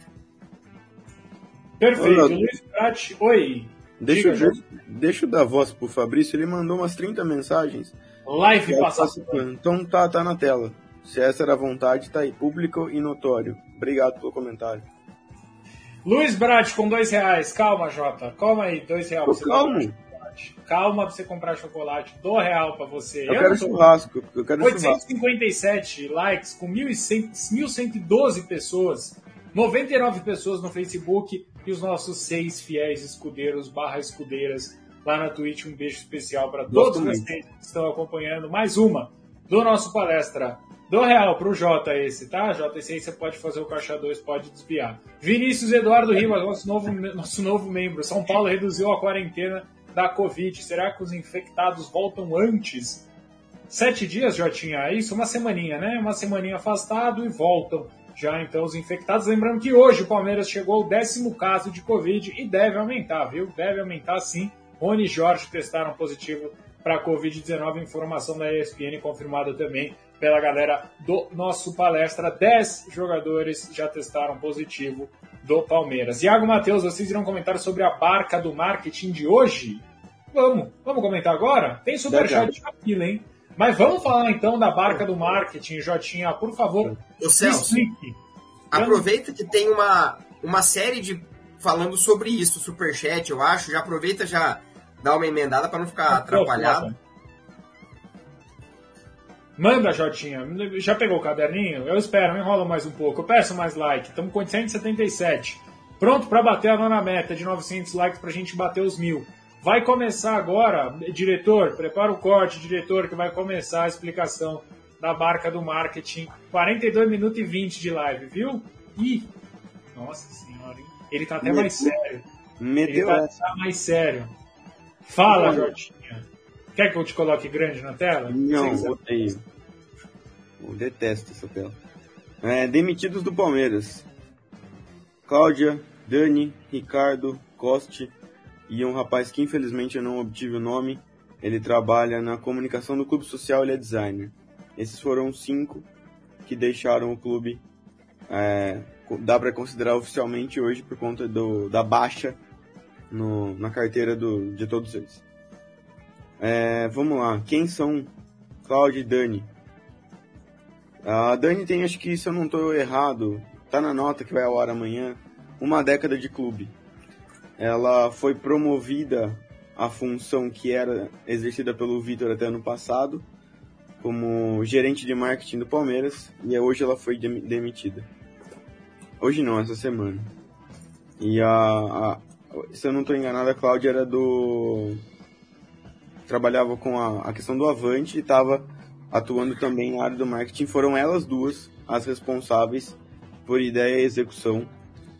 Perfeito. Olá. Luiz Prat, oi. Deixa, eu, deixa eu dar voz pro Fabrício, ele mandou umas 30 mensagens. Live passando. Então tá, tá na tela. Se essa era a vontade, tá aí, público e notório. Obrigado pelo comentário. Luiz Brat com dois reais. Calma, Jota. Calma aí, dois reais. Tô calmo. Calma pra você comprar chocolate. Do real pra você. Eu, eu quero churrasco. Eu quero 857 churrasco. likes com 1.112 pessoas. 99 pessoas no Facebook e os nossos seis fiéis escudeiros barra escudeiras lá na Twitch. Um beijo especial para todos vocês que estão acompanhando. Mais uma do nosso palestra do real pro J esse, tá? J esse aí você pode fazer o caixa 2, pode desviar. Vinícius Eduardo Ribas, nosso novo, nosso novo membro. São Paulo reduziu a quarentena da Covid. Será que os infectados voltam antes? Sete dias, Jotinha, é isso? Uma semaninha, né? Uma semaninha afastado e voltam já então os infectados. Lembrando que hoje o Palmeiras chegou ao décimo caso de Covid e deve aumentar, viu? Deve aumentar sim. Rony e Jorge testaram positivo para Covid-19, informação da ESPN confirmada também pela galera do nosso palestra. 10 jogadores já testaram positivo do Palmeiras. Iago Matheus, vocês irão comentar sobre a barca do marketing de hoje? Vamos, vamos comentar agora? Tem superchat de fila, hein? Mas vamos falar então da barca do marketing, Jotinha, por favor. O Celso, explique. aproveita que tem uma, uma série de falando sobre isso, superchat, eu acho. Já aproveita já dá uma emendada para não ficar atrapalhado. Manda, Jotinha. Já pegou o caderninho? Eu espero, enrola mais um pouco. Eu peço mais like. Estamos com 177. Pronto para bater a nona meta de 900 likes para a gente bater os mil. Vai começar agora, diretor, prepara o corte, diretor, que vai começar a explicação da barca do marketing. 42 minutos e 20 de live, viu? Ih, nossa senhora, hein? Ele tá até Meteu. mais sério. Meteu Ele tá, tá mais sério. Fala, Jorginho. Quer que eu te coloque grande na tela? Não, odeio. Eu detesto essa tela. É, demitidos do Palmeiras. Cláudia, Dani, Ricardo, Coste e um rapaz que infelizmente eu não obtive o nome. Ele trabalha na comunicação do clube social, ele é designer. Esses foram cinco que deixaram o clube. É, dá para considerar oficialmente hoje por conta do, da baixa no, na carteira do, de todos eles. É, vamos lá, quem são Cláudio e Dani? A Dani tem, acho que se eu não estou errado, tá na nota que vai ao ar amanhã, uma década de clube. Ela foi promovida à função que era exercida pelo Vitor até ano passado, como gerente de marketing do Palmeiras, e hoje ela foi demitida. Hoje não, essa semana. E a, a, se eu não estou enganado, a Cláudia era do. trabalhava com a, a questão do Avante e estava atuando também na área do marketing. Foram elas duas as responsáveis por ideia e execução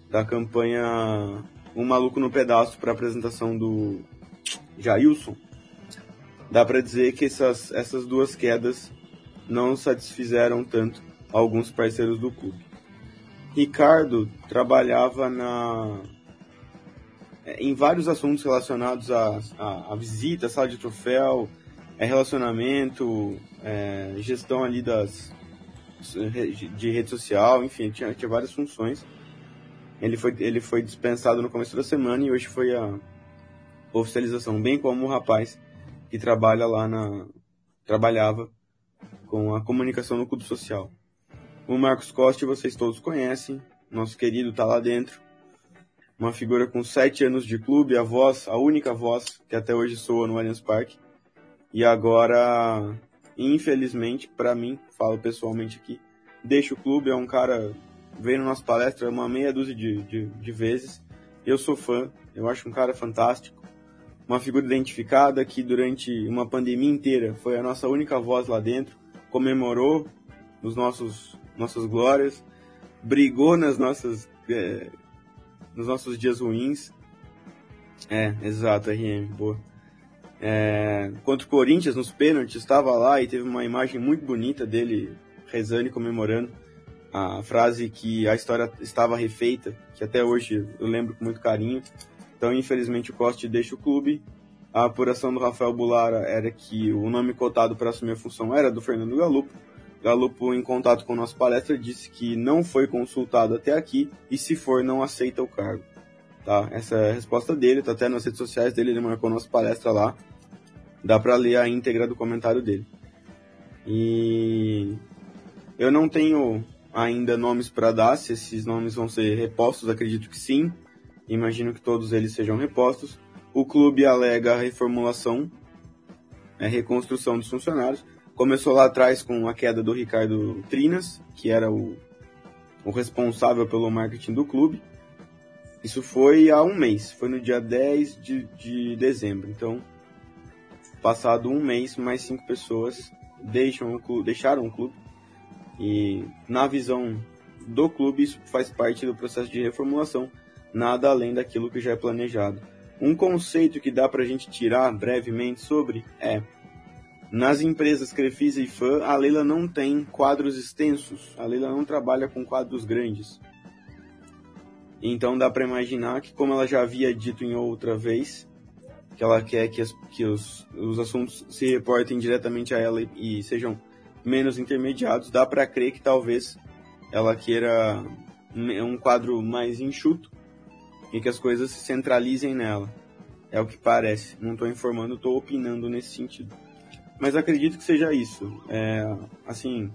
da campanha Um Maluco no Pedaço para apresentação do Jailson. Dá para dizer que essas, essas duas quedas não satisfizeram tanto alguns parceiros do clube. Ricardo trabalhava na é, em vários assuntos relacionados à, à visita, sala de troféu, é relacionamento, é, gestão ali das de rede social, enfim, tinha, tinha várias funções. Ele foi, ele foi dispensado no começo da semana e hoje foi a oficialização, bem como o rapaz que trabalha lá na trabalhava com a comunicação no clube social. O Marcos Costa vocês todos conhecem, nosso querido está lá dentro uma figura com sete anos de clube, a voz, a única voz que até hoje soa no Allianz Parque. E agora, infelizmente, para mim, falo pessoalmente aqui, deixa o clube, é um cara, veio na nossa palestra uma meia dúzia de, de, de vezes. Eu sou fã, eu acho um cara fantástico. Uma figura identificada que durante uma pandemia inteira foi a nossa única voz lá dentro, comemorou os nossos nossas glórias, brigou nas nossas é, nos nossos dias ruins. É, exato, RM, boa. É, contra o Corinthians, nos pênaltis, estava lá e teve uma imagem muito bonita dele rezando e comemorando a frase que a história estava refeita, que até hoje eu lembro com muito carinho. Então, infelizmente, o Costa deixa o clube. A apuração do Rafael Bulara era que o nome cotado para assumir a função era do Fernando Galupo. Galupo, em contato com nossa palestra, disse que não foi consultado até aqui e, se for, não aceita o cargo. Tá? Essa é a resposta dele, tá até nas redes sociais dele, ele marcou nossa palestra lá. Dá para ler a íntegra do comentário dele. E Eu não tenho ainda nomes para dar, se esses nomes vão ser repostos, acredito que sim. Imagino que todos eles sejam repostos. O clube alega a reformulação, a reconstrução dos funcionários. Começou lá atrás com a queda do Ricardo Trinas, que era o, o responsável pelo marketing do clube. Isso foi há um mês, foi no dia 10 de, de dezembro. Então, passado um mês, mais cinco pessoas deixam o clube, deixaram o clube. E na visão do clube, isso faz parte do processo de reformulação, nada além daquilo que já é planejado. Um conceito que dá para a gente tirar brevemente sobre é nas empresas Crefisa e Fã, a Leila não tem quadros extensos, a Leila não trabalha com quadros grandes. Então dá para imaginar que, como ela já havia dito em outra vez, que ela quer que, as, que os, os assuntos se reportem diretamente a ela e, e sejam menos intermediados, dá para crer que talvez ela queira um quadro mais enxuto e que as coisas se centralizem nela. É o que parece. Não estou informando, estou opinando nesse sentido. Mas acredito que seja isso. É, assim,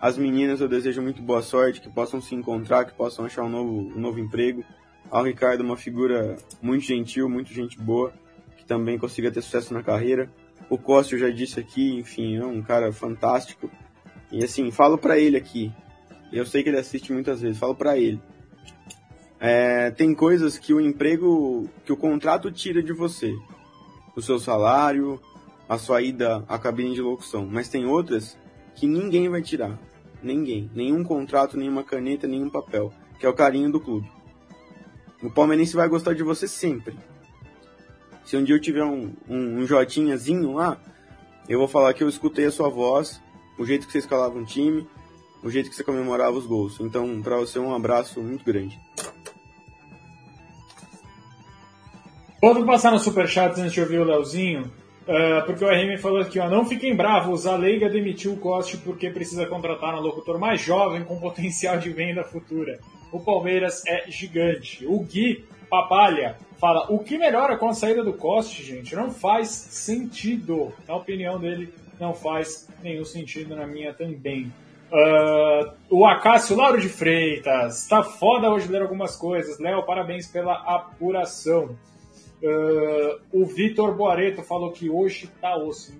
as meninas eu desejo muito boa sorte, que possam se encontrar, que possam achar um novo, um novo emprego. Ao Ricardo, uma figura muito gentil, muito gente boa, que também consiga ter sucesso na carreira. O Costa, já disse aqui, enfim, é um cara fantástico. E assim, falo para ele aqui. Eu sei que ele assiste muitas vezes, falo para ele. É, tem coisas que o emprego, que o contrato tira de você. O seu salário, a sua ida à cabine de locução. Mas tem outras que ninguém vai tirar. Ninguém. Nenhum contrato, nenhuma caneta, nenhum papel. Que é o carinho do clube. O palmeirense vai gostar de você sempre. Se um dia eu tiver um, um, um jotinhazinho lá, eu vou falar que eu escutei a sua voz, o jeito que você escalava um time, o jeito que você comemorava os gols. Então, para você, um abraço muito grande. Vamos passar no superchat antes de ouvir o Leozinho. Uh, porque o RM falou aqui, ó, não fiquem bravos, a Leiga demitiu o Coste porque precisa contratar um locutor mais jovem com potencial de venda futura. O Palmeiras é gigante. O Gui Papalha fala, o que melhora com a saída do Coste, gente? Não faz sentido. Na opinião dele, não faz nenhum sentido, na minha também. Uh, o Acácio Lauro de Freitas, tá foda hoje ler algumas coisas. Léo, parabéns pela apuração. Uh, o Vitor Boareto falou que hoje tá osso.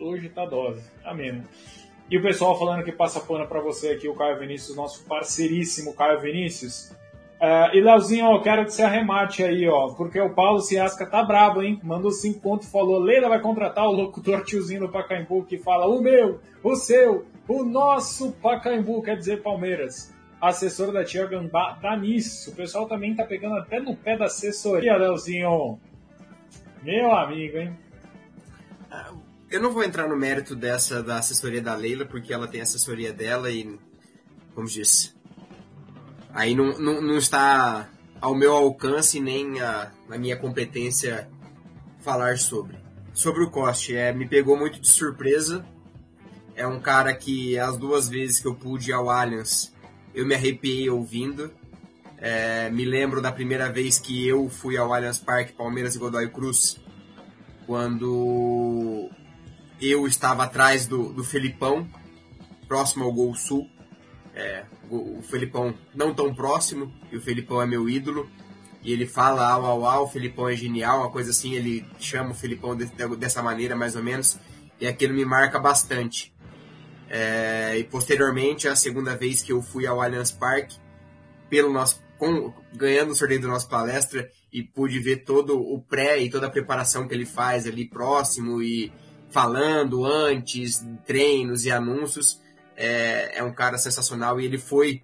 Hoje tá dose. Tá mesmo. E o pessoal falando que passa pano para você aqui, o Caio Vinícius, nosso parceiríssimo Caio Vinícius. Uh, e Leozinho, ó, quero que você arremate aí, ó, porque o Paulo Ciasca tá brabo, hein? Mandou cinco pontos falou: Leila vai contratar o locutor tiozinho do Pacaembu que fala o meu, o seu, o nosso Pacaembu, quer dizer Palmeiras assessor da Tia Gambá dá nisso. O pessoal também tá pegando até no pé da assessoria, Leozinho. Meu amigo, hein? Ah, eu não vou entrar no mérito dessa da assessoria da Leila, porque ela tem assessoria dela e, como disse, aí não, não, não está ao meu alcance nem a, a minha competência falar sobre. Sobre o Coste, é, me pegou muito de surpresa. É um cara que as duas vezes que eu pude ir ao Allianz eu me arrepiei ouvindo. É, me lembro da primeira vez que eu fui ao Allianz Parque, Palmeiras e Godoy Cruz, quando eu estava atrás do, do Felipão, próximo ao Gol Sul. É, o Felipão não tão próximo, e o Felipão é meu ídolo. E ele fala au au au, o Felipão é genial, uma coisa assim, ele chama o Felipão de, dessa maneira mais ou menos, e aquilo me marca bastante. É, e posteriormente, a segunda vez que eu fui ao Allianz Parque, pelo nosso, com, ganhando o sorteio da nossa palestra, e pude ver todo o pré e toda a preparação que ele faz ali próximo e falando antes, treinos e anúncios. É, é um cara sensacional e ele foi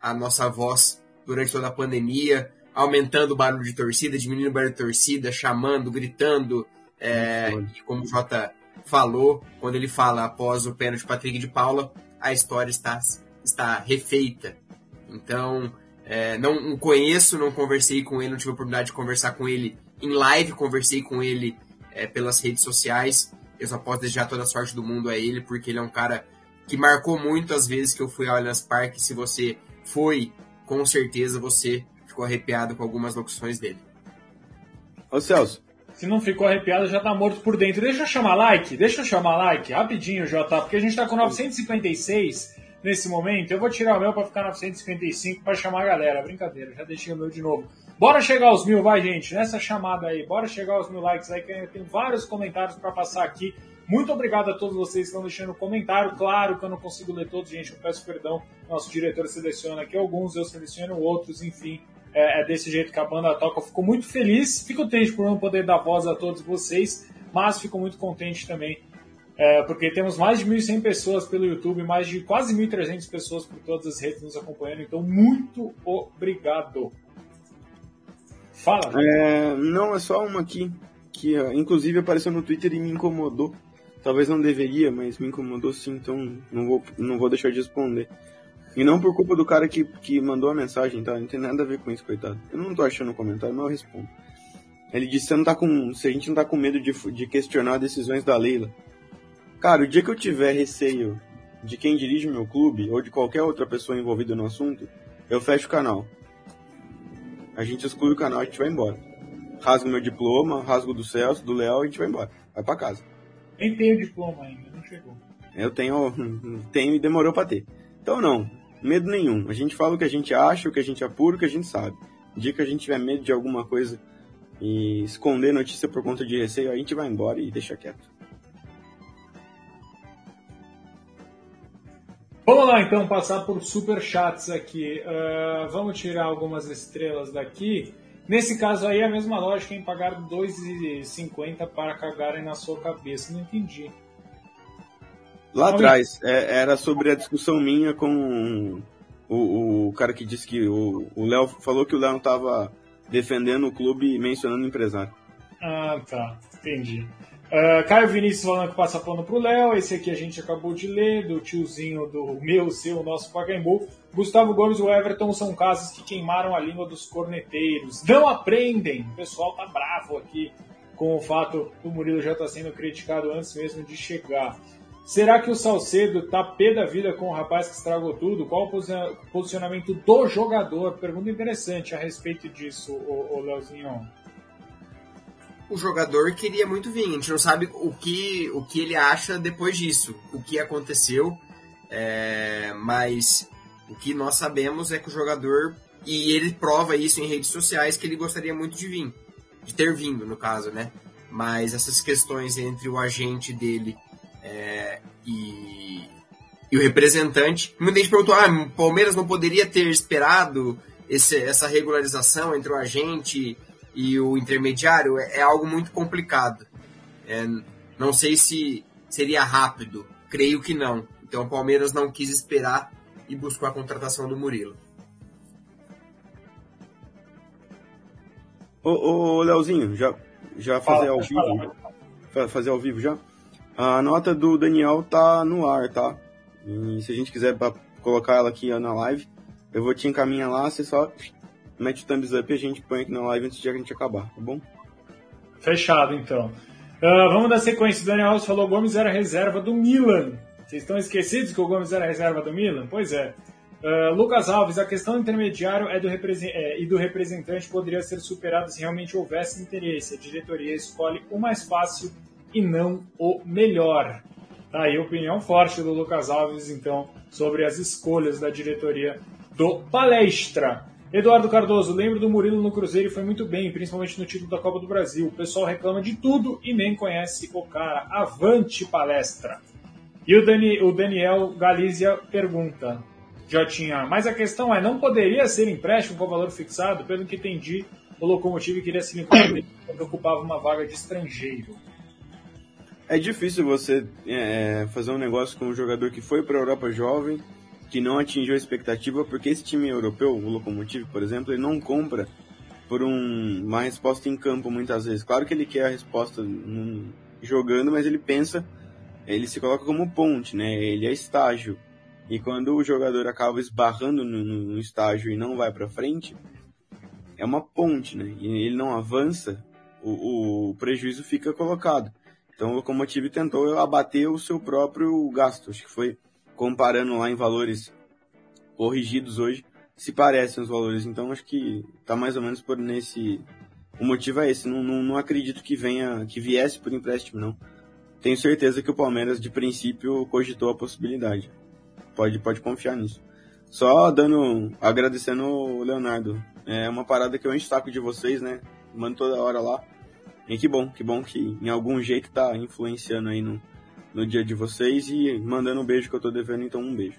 a nossa voz durante toda a pandemia, aumentando o barulho de torcida, diminuindo o barulho de torcida, chamando, gritando. É, e como o Jota falou quando ele fala após o pênalti Patrick de Paula, a história está, está refeita. Então, é, não conheço, não conversei com ele, não tive a oportunidade de conversar com ele em live, conversei com ele é, pelas redes sociais. Eu só posso desejar toda a sorte do mundo a ele, porque ele é um cara que marcou muito as vezes que eu fui ao Allianz Parque. Se você foi, com certeza você ficou arrepiado com algumas locuções dele. Ô Celso, se não ficou arrepiado, já tá morto por dentro. Deixa eu chamar like, deixa eu chamar like, rapidinho, Jota, porque a gente tá com 956. nesse momento. Eu vou tirar o meu para ficar 955 para chamar a galera. Brincadeira, já deixei o meu de novo. Bora chegar aos mil, vai, gente, nessa chamada aí. Bora chegar aos mil likes aí, que eu tenho vários comentários para passar aqui. Muito obrigado a todos vocês que estão deixando comentário. Claro que eu não consigo ler todos, gente, eu peço perdão. Nosso diretor seleciona aqui alguns, eu seleciono outros, enfim. É, é desse jeito que a banda toca. Eu fico muito feliz, fico triste por não poder dar voz a todos vocês, mas fico muito contente também é, porque temos mais de 1.100 pessoas pelo YouTube, mais de quase 1.300 pessoas por todas as redes nos acompanhando, então muito obrigado. Fala. É, não, é só uma aqui, que inclusive apareceu no Twitter e me incomodou. Talvez não deveria, mas me incomodou sim, então não vou, não vou deixar de responder. E não por culpa do cara que, que mandou a mensagem, tá? Não tem nada a ver com isso, coitado. Eu não tô achando o comentário, mas eu respondo. Ele disse se, não tá com, se a gente não tá com medo de, de questionar decisões da Leila. Cara, o dia que eu tiver receio de quem dirige meu clube ou de qualquer outra pessoa envolvida no assunto, eu fecho o canal. A gente exclui o canal e a gente vai embora. Rasgo meu diploma, rasgo do Celso, do Léo e a gente vai embora. Vai pra casa. Nem tenho diploma ainda, não chegou. Eu tenho, tenho e demorou pra ter. Então não, medo nenhum. A gente fala o que a gente acha, o que a gente apura, o que a gente sabe. O dia que a gente tiver medo de alguma coisa e esconder notícia por conta de receio, a gente vai embora e deixa quieto. Vamos lá então passar por super chats aqui. Uh, vamos tirar algumas estrelas daqui. Nesse caso aí é a mesma lógica em pagar 2,50 para cagarem na sua cabeça. Não entendi. Lá atrás, é, era sobre a discussão minha com o, o cara que disse que o Léo falou que o Léo estava defendendo o clube e mencionando o empresário. Ah, tá. Entendi. Uh, Caio Vinícius falando que passa pano pro Léo. Esse aqui a gente acabou de ler, do tiozinho do meu, seu, nosso Pacaembu. Gustavo Gomes e o Everton são casos que queimaram a língua dos corneteiros. Não aprendem! O pessoal tá bravo aqui com o fato do Murilo já estar tá sendo criticado antes mesmo de chegar. Será que o Salcedo tá pé da vida com o rapaz que estragou tudo? Qual o posicionamento do jogador? Pergunta interessante a respeito disso, o, o Leozinho o jogador queria muito vir. A gente não sabe o que, o que ele acha depois disso, o que aconteceu, é, mas o que nós sabemos é que o jogador, e ele prova isso em redes sociais, que ele gostaria muito de vir, de ter vindo, no caso, né? Mas essas questões entre o agente dele é, e, e, o representante. Muita gente perguntou: ah, Palmeiras não poderia ter esperado esse, essa regularização entre o agente e o intermediário é, é algo muito complicado. É, não sei se seria rápido, creio que não. Então o Palmeiras não quis esperar e buscou a contratação do Murilo. Ô, ô Leozinho, já, já fazer ao vivo? Fazer ao vivo já? A nota do Daniel tá no ar, tá? E se a gente quiser colocar ela aqui na live, eu vou te encaminhar lá, você só mete o thumbs up e a gente põe aqui na live antes de a gente acabar, tá bom? Fechado, então. Uh, vamos dar sequência. Daniel Alves falou Gomes era reserva do Milan. Vocês estão esquecidos que o Gomes era reserva do Milan? Pois é. Uh, Lucas Alves, a questão do intermediário é do é, e do representante poderia ser superada se realmente houvesse interesse. A diretoria escolhe o mais fácil e não o melhor. Tá aí a opinião forte do Lucas Alves, então, sobre as escolhas da diretoria do Palestra. Eduardo Cardoso, lembro do Murilo no Cruzeiro e foi muito bem, principalmente no título da Copa do Brasil. O pessoal reclama de tudo e nem conhece o cara. Avante palestra! E o, Dani, o Daniel Galizia pergunta, Jotinha, mas a questão é, não poderia ser empréstimo com valor fixado? Pelo que entendi, o Locomotivo queria se limpar porque ocupava uma vaga de estrangeiro. É difícil você é, fazer um negócio com um jogador que foi para a Europa jovem, que não atingiu a expectativa, porque esse time europeu, o Lokomotiv, por exemplo, ele não compra por um, uma resposta em campo muitas vezes. Claro que ele quer a resposta jogando, mas ele pensa, ele se coloca como ponte, né? Ele é estágio. E quando o jogador acaba esbarrando no, no estágio e não vai para frente, é uma ponte, né? E ele não avança, o, o prejuízo fica colocado. Então o Lokomotiv tentou abater o seu próprio gasto. Acho que foi comparando lá em valores corrigidos hoje, se parecem os valores. Então acho que tá mais ou menos por nesse. O motivo é esse. Não, não, não acredito que venha, que viesse por empréstimo, não. Tenho certeza que o Palmeiras, de princípio, cogitou a possibilidade. Pode, pode confiar nisso. Só dando, agradecendo o Leonardo. É uma parada que eu encho o saco de vocês, né? Mando toda hora lá. E que bom, que bom que em algum jeito tá influenciando aí no, no dia de vocês e mandando um beijo que eu tô devendo, então um beijo.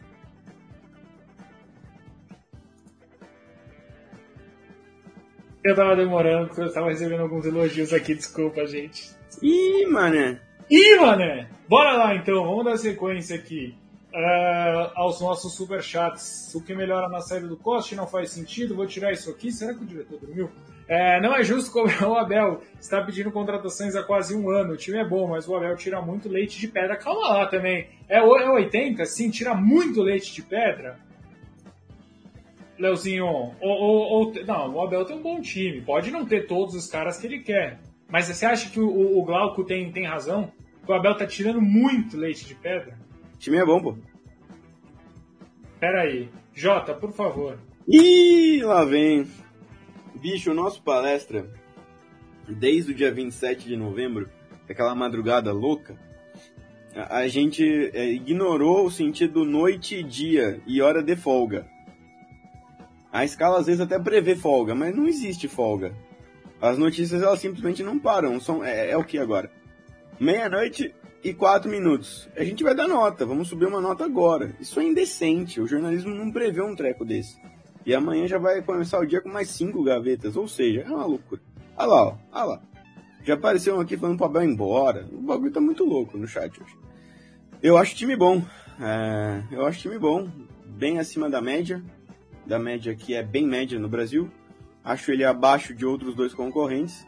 Eu tava demorando porque eu tava recebendo alguns elogios aqui, desculpa, gente. Ih, mané! Ih, mané! Bora lá então, vamos dar sequência aqui. Uh, aos nossos superchats. O que melhora na saída do Coste não faz sentido. Vou tirar isso aqui. Será que o diretor dormiu? É, não é justo cobrar o Abel. Está pedindo contratações há quase um ano. O time é bom, mas o Abel tira muito leite de pedra. Calma lá também. É, é 80? Sim, tira muito leite de pedra. Leozinho, ou, ou, ou, não, o Abel tem um bom time. Pode não ter todos os caras que ele quer. Mas você acha que o, o Glauco tem, tem razão? Que o Abel tá tirando muito leite de pedra? Time é bom, pô. Pera aí. Jota, por favor. Ih, lá vem. Bicho, o nosso palestra, desde o dia 27 de novembro, aquela madrugada louca, a, a gente é, ignorou o sentido noite e dia e hora de folga. A escala às vezes até prevê folga, mas não existe folga. As notícias elas simplesmente não param. São, é, é o que agora? Meia-noite e quatro minutos. A gente vai dar nota, vamos subir uma nota agora. Isso é indecente. O jornalismo não prevê um treco desse. E amanhã já vai começar o dia com mais cinco gavetas, ou seja, é uma loucura. Olha lá, olha lá. Já apareceu um aqui falando pro Abel embora. O bagulho tá muito louco no chat hoje. Eu acho time bom. É, eu acho time bom. Bem acima da média. Da média que é bem média no Brasil. Acho ele abaixo de outros dois concorrentes.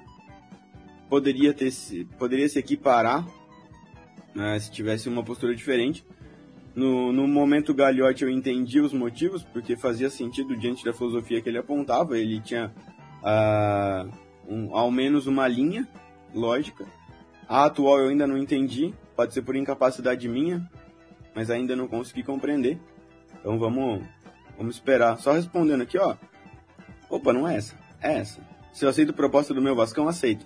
Poderia, ter, poderia se equiparar né, se tivesse uma postura diferente. No, no momento Gagliotti eu entendi os motivos, porque fazia sentido diante da filosofia que ele apontava. Ele tinha uh, um, ao menos uma linha lógica. A atual eu ainda não entendi, pode ser por incapacidade minha, mas ainda não consegui compreender. Então vamos, vamos esperar. Só respondendo aqui, ó. Opa, não é essa. É essa. Se eu aceito proposta do meu Vascão, aceito.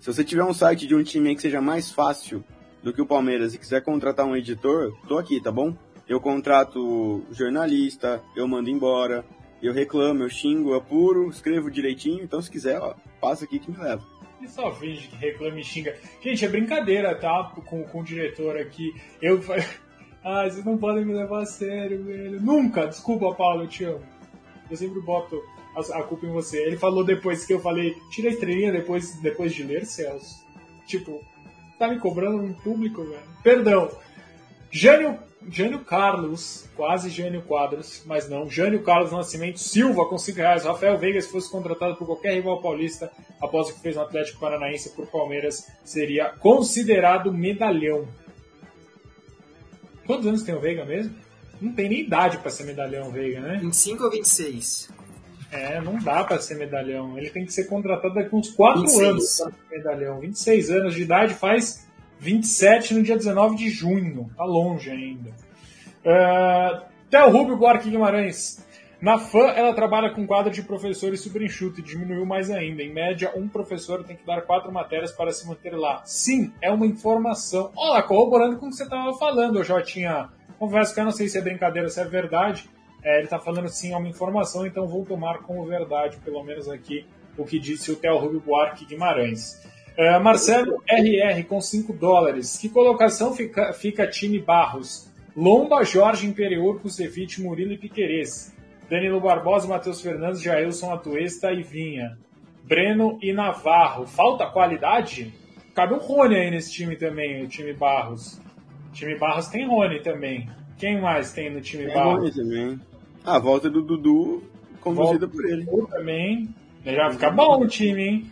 Se você tiver um site de um time que seja mais fácil do que o Palmeiras e quiser contratar um editor, tô aqui, tá bom? Eu contrato jornalista, eu mando embora, eu reclamo, eu xingo, eu apuro, escrevo direitinho, então se quiser, ó, passa aqui que me leva. E só finge que reclama e xinga. Gente, é brincadeira, tá? Com, com o diretor aqui. Eu. Ah, vocês não podem me levar a sério, velho. Nunca! Desculpa, Paulo, eu te amo. Eu sempre boto a, culpa em você. Ele falou depois que eu falei, tira a estrelinha depois, depois de ler, Celso. Tipo, tá me cobrando em público, velho. Perdão. Jânio, Jânio Carlos, quase Jânio Quadros, mas não. Jânio Carlos Nascimento Silva com 5 reais. Rafael Veiga, se fosse contratado por qualquer rival paulista após o que fez no Atlético Paranaense por Palmeiras, seria considerado medalhão. Quantos anos tem o Veiga mesmo? Não tem nem idade para ser medalhão, Veiga, né? 25 ou 26? É, não dá para ser medalhão. Ele tem que ser contratado daqui uns 4 anos para ser medalhão. 26 anos de idade, faz 27 no dia 19 de junho. Tá longe ainda. Uh, Theo Rubio Buarque Guimarães. Na FAM, ela trabalha com quadro de professores super enxuto e diminuiu mais ainda. Em média, um professor tem que dar quatro matérias para se manter lá. Sim, é uma informação. Olha, corroborando com o que você estava falando, eu já tinha. Confesso que eu não sei se é brincadeira, se é verdade é, ele está falando sim, é uma informação, então vou tomar como verdade, pelo menos aqui, o que disse o Theo Rubio Buarque Guimarães. É, Marcelo RR com 5 dólares. Que colocação fica, fica time Barros? Lomba, Jorge Imperior, Kusevich, Murilo e Piquerez. Danilo Barbosa, Matheus Fernandes, Jailson Atuesta e Vinha. Breno e Navarro. Falta qualidade? Cabe um Rony aí nesse time também, o time Barros. O time Barros tem Rony também. Quem mais tem no time tem Barros? Rony também. A volta do Dudu conduzida por ele. também. Já fica bom o time, hein?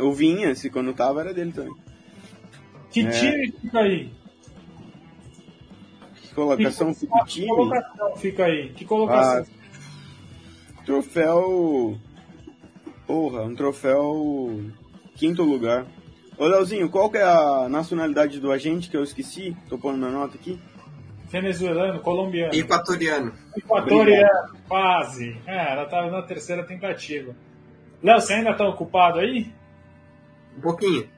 O Vinha, se quando tava, era dele também. Que é. time fica aí? Que colocação fica, fica time? Que colocação fica aí? Que colocação? Ah, troféu. Porra, um troféu. Quinto lugar. Ô Leozinho, qual que é a nacionalidade do agente que eu esqueci? Tô pondo minha nota aqui. Venezuelano, colombiano. Equatoriano. Equatoriano, quase. É, ela estava na terceira tentativa. Léo, você ainda está ocupado aí? Um pouquinho.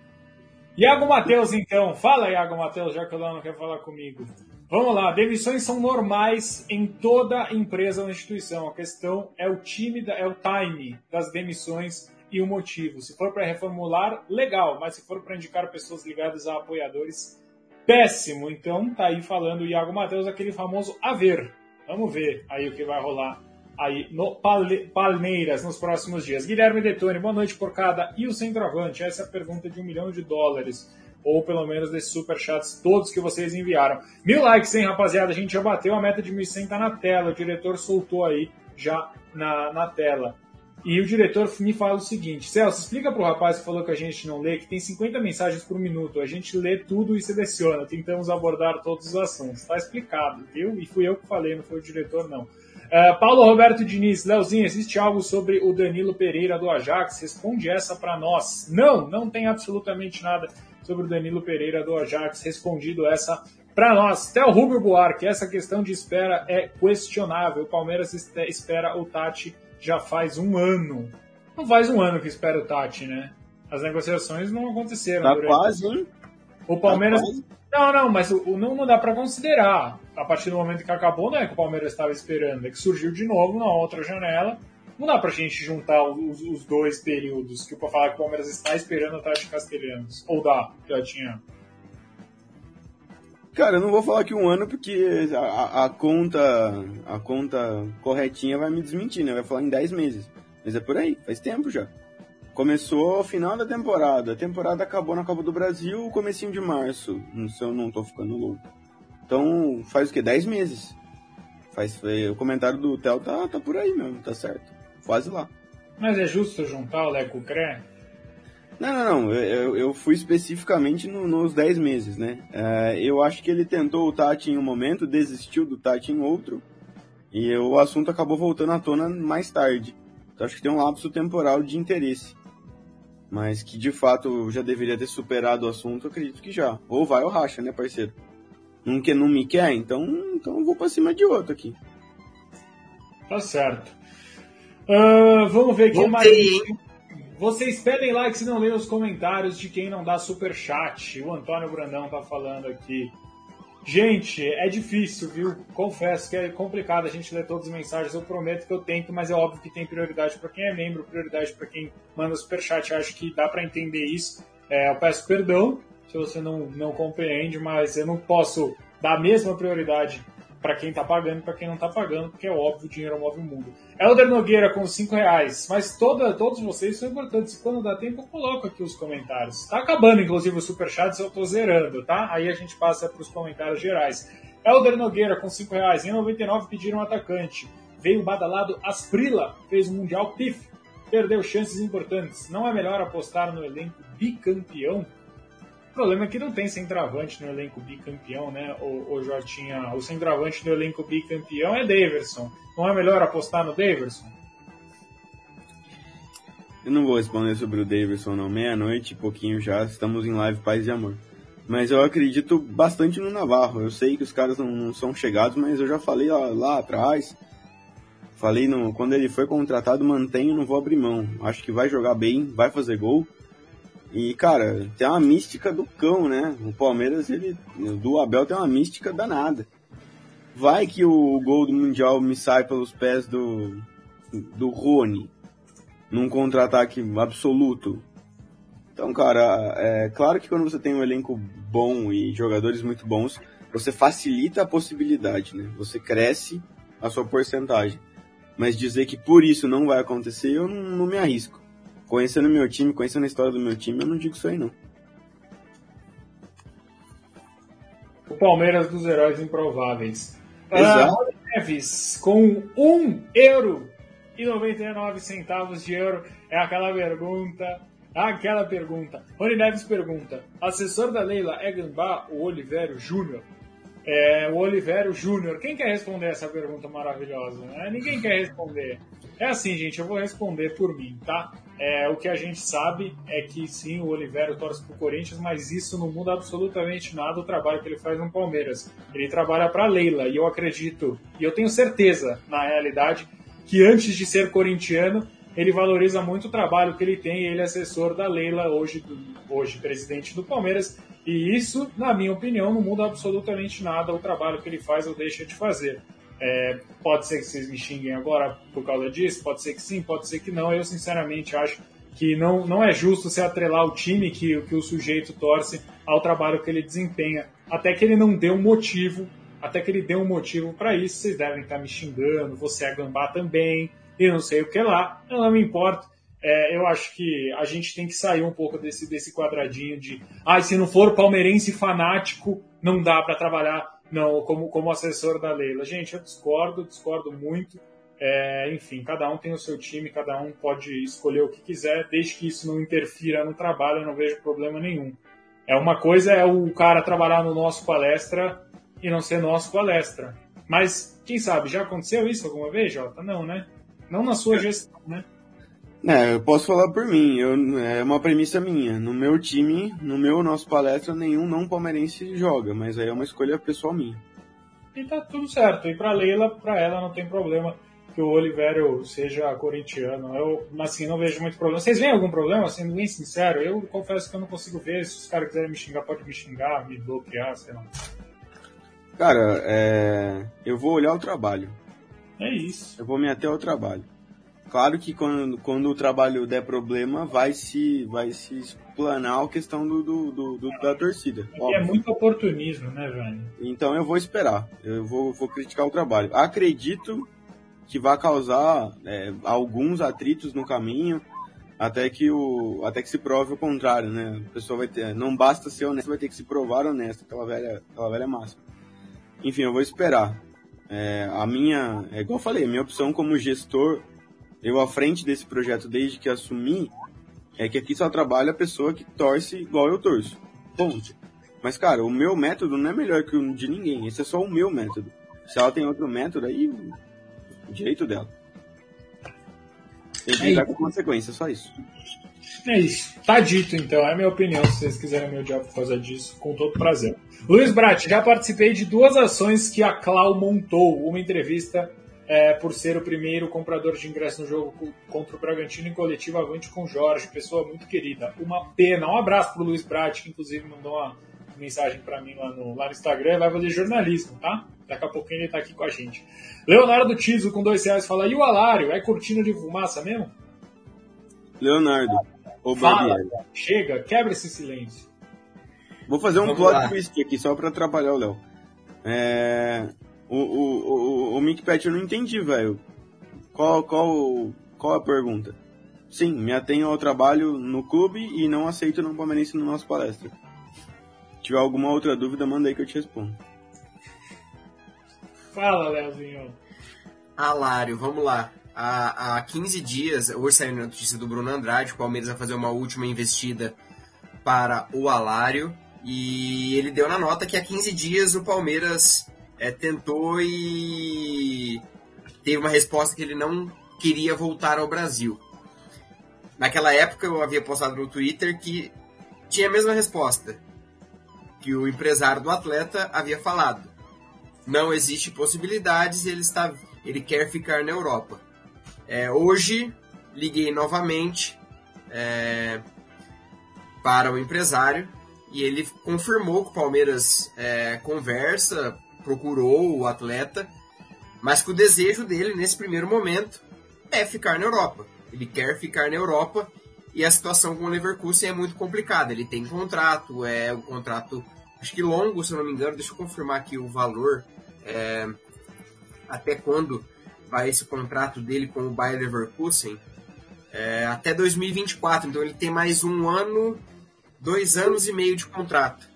Iago Matheus, então. Fala, Iago Matheus, já que o Léo não quer falar comigo. Vamos lá, demissões são normais em toda empresa ou instituição. A questão é o time, é o time das demissões e o motivo. Se for para reformular, legal, mas se for para indicar pessoas ligadas a apoiadores, péssimo. Então tá aí falando o Iago Matheus, aquele famoso haver. Vamos ver aí o que vai rolar aí no Palmeiras nos próximos dias. Guilherme Detone, boa noite por cada. E o centroavante? Essa é a pergunta de um milhão de dólares ou pelo menos desses superchats todos que vocês enviaram. Mil likes, hein, rapaziada? A gente já bateu a meta de 1.100, tá na tela. O diretor soltou aí já na, na tela. E o diretor me fala o seguinte: Celso, explica pro rapaz que falou que a gente não lê, que tem 50 mensagens por minuto. A gente lê tudo e seleciona. Tentamos abordar todos os assuntos. Tá explicado, viu? E fui eu que falei, não foi o diretor, não. Uh, Paulo Roberto Diniz, Leozinho, existe algo sobre o Danilo Pereira do Ajax? Responde essa para nós. Não, não tem absolutamente nada sobre o Danilo Pereira do Ajax, respondido essa para nós. Até o Rubio Buarque, essa questão de espera é questionável. O Palmeiras espera o Tati já faz um ano. Não faz um ano que espera o Tati, né? As negociações não aconteceram. Tá quase, hein? O Palmeiras. Tá não, não, mas o não, não dá para considerar. A partir do momento que acabou, não é que o Palmeiras estava esperando, é que surgiu de novo na outra janela não dá pra gente juntar os, os dois períodos que para falar que o Palmeiras está esperando o Tati Castelhanos. Ou dá, já tinha. Cara, eu não vou falar que um ano porque a, a, conta a conta corretinha vai me desmentir, né? Vai falar em 10 meses. Mas é por aí, faz tempo já. Começou o final da temporada. A temporada acabou na Copa do Brasil, comecinho de março, se eu não tô ficando louco. Então, faz o quê? 10 meses. Faz, o comentário do Theo tá, tá por aí mesmo, tá certo quase lá. Mas é justo juntar o Leco Cré? Não, não, não. Eu, eu fui especificamente no, nos 10 meses, né? É, eu acho que ele tentou o Tati em um momento, desistiu do Tati em outro, e o assunto acabou voltando à tona mais tarde. Então acho que tem um lapso temporal de interesse. Mas que de fato já deveria ter superado o assunto, acredito que já. Ou vai ou racha, né, parceiro? Não, que, não me quer? Então, então eu vou pra cima de outro aqui. Tá certo. Uh, vamos ver quem mais. Vocês pedem like se não lerem os comentários de quem não dá super chat. O Antônio Brandão tá falando aqui. Gente, é difícil, viu? Confesso que é complicado a gente ler todas as mensagens. Eu prometo que eu tento, mas é óbvio que tem prioridade para quem é membro, prioridade para quem manda super chat. Acho que dá para entender isso. É, eu peço perdão se você não, não compreende, mas eu não posso dar a mesma prioridade para quem está pagando e para quem não está pagando, porque é óbvio, o dinheiro move o mundo. Elder Nogueira com 5 reais, mas toda, todos vocês são importantes. Quando dá tempo, eu coloco aqui os comentários. Está acabando, inclusive, o superchat, eu estou zerando, tá? Aí a gente passa para os comentários gerais. Elder Nogueira com 5 reais, em 99 pediram um atacante. Veio badalado Asprila, fez um Mundial PIF, perdeu chances importantes. Não é melhor apostar no elenco bicampeão? O problema é que não tem centroavante no elenco bicampeão, né, o, o Jotinha? O centroavante do elenco bicampeão é Daverson. Não é melhor apostar no Daverson? Eu não vou responder sobre o Davidson, não. Meia-noite, pouquinho já, estamos em live Paz e Amor. Mas eu acredito bastante no Navarro. Eu sei que os caras não, não são chegados, mas eu já falei lá, lá atrás. Falei no, quando ele foi contratado, mantenho, não vou abrir mão. Acho que vai jogar bem, vai fazer gol. E, cara, tem uma mística do cão, né? O Palmeiras, ele, do Abel, tem uma mística danada. Vai que o gol do Mundial me sai pelos pés do, do Rony, num contra-ataque absoluto. Então, cara, é claro que quando você tem um elenco bom e jogadores muito bons, você facilita a possibilidade, né? Você cresce a sua porcentagem. Mas dizer que por isso não vai acontecer, eu não, não me arrisco. Conhecendo meu time, conhecendo a história do meu time, eu não digo isso aí não. O Palmeiras dos heróis improváveis. Exato. Uh, Neves, com 1 euro e 99 centavos de euro. É aquela pergunta. Aquela pergunta. Rony Neves pergunta: assessor da Leila é Gambá ou Oliveiro Júnior? É, o Oliveiro Júnior. Quem quer responder essa pergunta maravilhosa? Né? Ninguém quer responder. É assim, gente, eu vou responder por mim, tá? É, o que a gente sabe é que sim, o Oliveira torce pro Corinthians, mas isso não muda absolutamente nada o trabalho que ele faz no Palmeiras. Ele trabalha para Leila e eu acredito, e eu tenho certeza, na realidade, que antes de ser corintiano, ele valoriza muito o trabalho que ele tem. Ele é assessor da Leila, hoje, hoje presidente do Palmeiras, E isso, na minha opinião, não muda absolutamente nada o trabalho que ele faz ou deixa de fazer. É, pode ser que vocês me xinguem agora por causa disso, pode ser que sim, pode ser que não. Eu, sinceramente, acho que não, não é justo se atrelar o time que, que o sujeito torce ao trabalho que ele desempenha, até que ele não dê um motivo, até que ele dê um motivo para isso. Vocês devem estar me xingando, você é gambá também, e não sei o que lá, eu não me importo. É, eu acho que a gente tem que sair um pouco desse, desse quadradinho de ah, se não for palmeirense fanático, não dá para trabalhar não como, como assessor da Leila. Gente, eu discordo, discordo muito. É, enfim, cada um tem o seu time, cada um pode escolher o que quiser, desde que isso não interfira no trabalho, eu não vejo problema nenhum. É uma coisa é o cara trabalhar no nosso palestra e não ser nosso palestra. Mas, quem sabe, já aconteceu isso alguma vez, Jota? Não, né? Não na sua gestão, né? É, eu posso falar por mim, eu, é uma premissa minha. No meu time, no meu nosso palestra, nenhum não palmeirense joga, mas aí é uma escolha pessoal minha. E tá tudo certo. E pra Leila, pra ela não tem problema que o Oliveira seja corintiano. Eu, assim, não vejo muito problema. Vocês veem algum problema, sendo bem sincero? Eu confesso que eu não consigo ver. Se os caras quiserem me xingar, pode me xingar, me bloquear, sei lá. Cara, é... eu vou olhar o trabalho. É isso. Eu vou me ater ao trabalho. Claro que quando, quando o trabalho der problema, vai se, vai se explanar a questão do, do, do, do da torcida. É, é muito oportunismo, né, velho? Então eu vou esperar. Eu vou, vou criticar o trabalho. Acredito que vai causar é, alguns atritos no caminho até que o até que se prove o contrário, né? A pessoa vai ter, não basta ser honesto, vai ter que se provar honesto, aquela velha, aquela velha máxima. Enfim, eu vou esperar. É, a minha, é igual eu falei, a minha opção como gestor, eu à frente desse projeto desde que assumi, é que aqui só trabalha a pessoa que torce igual eu torço. Ponto. Mas, cara, o meu método não é melhor que o de ninguém. Esse é só o meu método. Se ela tem outro método, aí direito dela. Tem que lidar com consequências, só isso. É isso. Tá dito, então. É a minha opinião. Se vocês quiserem me odiar por causa disso, com todo prazer. Luiz Brat, já participei de duas ações que a Clau montou. Uma entrevista é, por ser o primeiro comprador de ingresso no jogo contra o Bragantino em coletivo avante com Jorge. Pessoa muito querida. Uma pena. Um abraço pro Luiz Brat, que inclusive mandou uma mensagem para mim lá no, lá no Instagram. Vai fazer jornalismo, tá? Daqui a pouquinho ele tá aqui com a gente. Leonardo Tiso com dois reais fala: e o Alário? É cortina de fumaça mesmo? Leonardo, o Fala, chega, quebra esse silêncio. Vou fazer um Vamos plot lá. twist aqui só pra atrapalhar o Léo. É... O, o, o, o Mick Pet eu não entendi, velho. Qual, qual, qual a pergunta? Sim, me atenho ao trabalho no clube e não aceito não palmeirense no nosso palestra. Se tiver alguma outra dúvida, manda aí que eu te respondo. Fala, Leozinho. Alário, vamos lá. Há, há 15 dias, hoje saiu a notícia do Bruno Andrade, o Palmeiras vai fazer uma última investida para o Alário. E ele deu na nota que há 15 dias o Palmeiras é, tentou e teve uma resposta que ele não queria voltar ao Brasil. Naquela época eu havia postado no Twitter que tinha a mesma resposta que o empresário do atleta havia falado não existe possibilidades, ele está, ele quer ficar na Europa. É, hoje liguei novamente é, para o empresário e ele confirmou que o Palmeiras é, conversa, procurou o atleta, mas que o desejo dele nesse primeiro momento é ficar na Europa. Ele quer ficar na Europa e a situação com o Leverkusen é muito complicada. Ele tem contrato, é um contrato acho que longo, se eu não me engano, deixa eu confirmar aqui o valor, é, até quando vai esse contrato dele com o Bayer Leverkusen, é, até 2024, então ele tem mais um ano, dois anos e meio de contrato.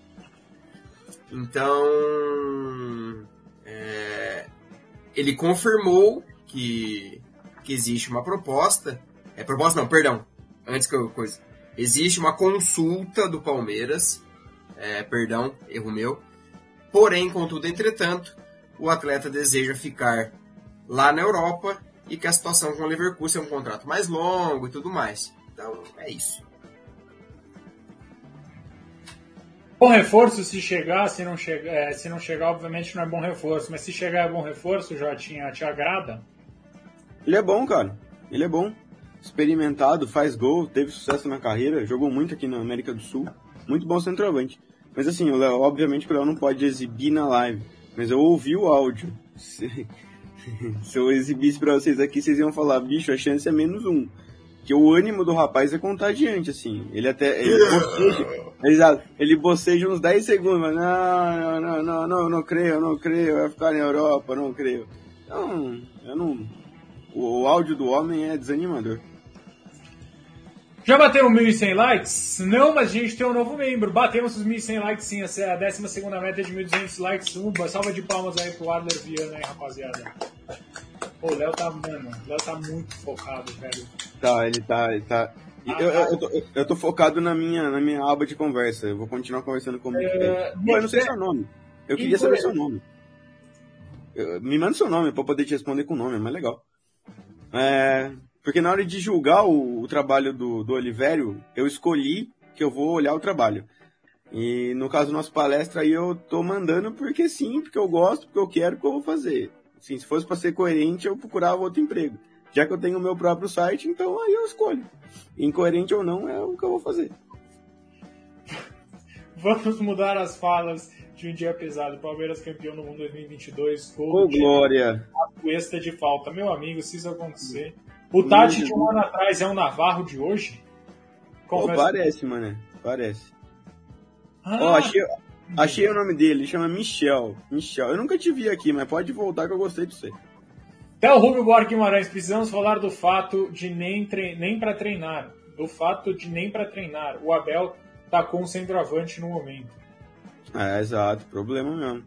Então, é, ele confirmou que, que existe uma proposta, é proposta não, perdão, antes que eu coisa, existe uma consulta do Palmeiras é, perdão, erro meu. Porém, contudo, entretanto, o atleta deseja ficar lá na Europa e que a situação com o Leverkusen é um contrato mais longo e tudo mais. Então, é isso. Bom reforço se chegar, se não chegar, é, se não chegar, obviamente não é bom reforço, mas se chegar é bom reforço, já tinha, te agrada? Ele é bom, cara. Ele é bom. Experimentado, faz gol, teve sucesso na carreira, jogou muito aqui na América do Sul. Muito bom centroavante. Mas assim, o Léo, obviamente que o Léo não pode exibir na live, mas eu ouvi o áudio. Se, se eu exibisse pra vocês aqui, vocês iam falar, bicho, a chance é menos um. Que o ânimo do rapaz é contagiante, assim. Ele até. Ele boceja, exato, ele boceja uns 10 segundos, mas não, não, não, não, não, creio, não creio, vai ficar na Europa, não creio. Então, eu não. O, o áudio do homem é desanimador. Já bateram 1.100 likes? Não, mas a gente tem um novo membro. Batemos os 1.100 likes sim, é a 12 meta de 1.200 likes. Uma salva de palmas aí pro Adler Viana aí, rapaziada. Pô, o Léo tá, mano, o Léo tá muito focado, velho. Tá, ele tá. Ele tá... Eu, eu, eu, tô, eu tô focado na minha, na minha aba de conversa. Eu vou continuar conversando com É, Pô, eu não sei seu nome. Eu queria saber é- seu nome. Me manda seu nome pra eu poder te responder com o nome, é mais legal. É, porque na hora de julgar o, o trabalho do, do Olivério, eu escolhi que eu vou olhar o trabalho. E no caso da nossa palestra aí eu tô mandando porque sim, porque eu gosto, porque eu quero, porque eu vou fazer. Assim, se fosse para ser coerente, eu procurava outro emprego. Já que eu tenho o meu próprio site, então aí eu escolho. Incoerente ou não, é o que eu vou fazer. Vamos mudar as falas de um dia pesado. Palmeiras campeão no mundo 2022. Gol Ô, do time, Glória! extra de falta. Meu amigo, se isso acontecer. O Tati de um ano atrás é o Navarro de hoje? Confesso. parece, mano. Parece. Ah, Ó, achei, achei o nome dele, ele chama Michel. Michel. Eu nunca te vi aqui, mas pode voltar que eu gostei de você. Theo Rubio Borges Guimarães, precisamos falar do fato de nem, tre nem para treinar. Do fato de nem para treinar. O Abel tá com o centroavante no momento. É, exato, problema mesmo.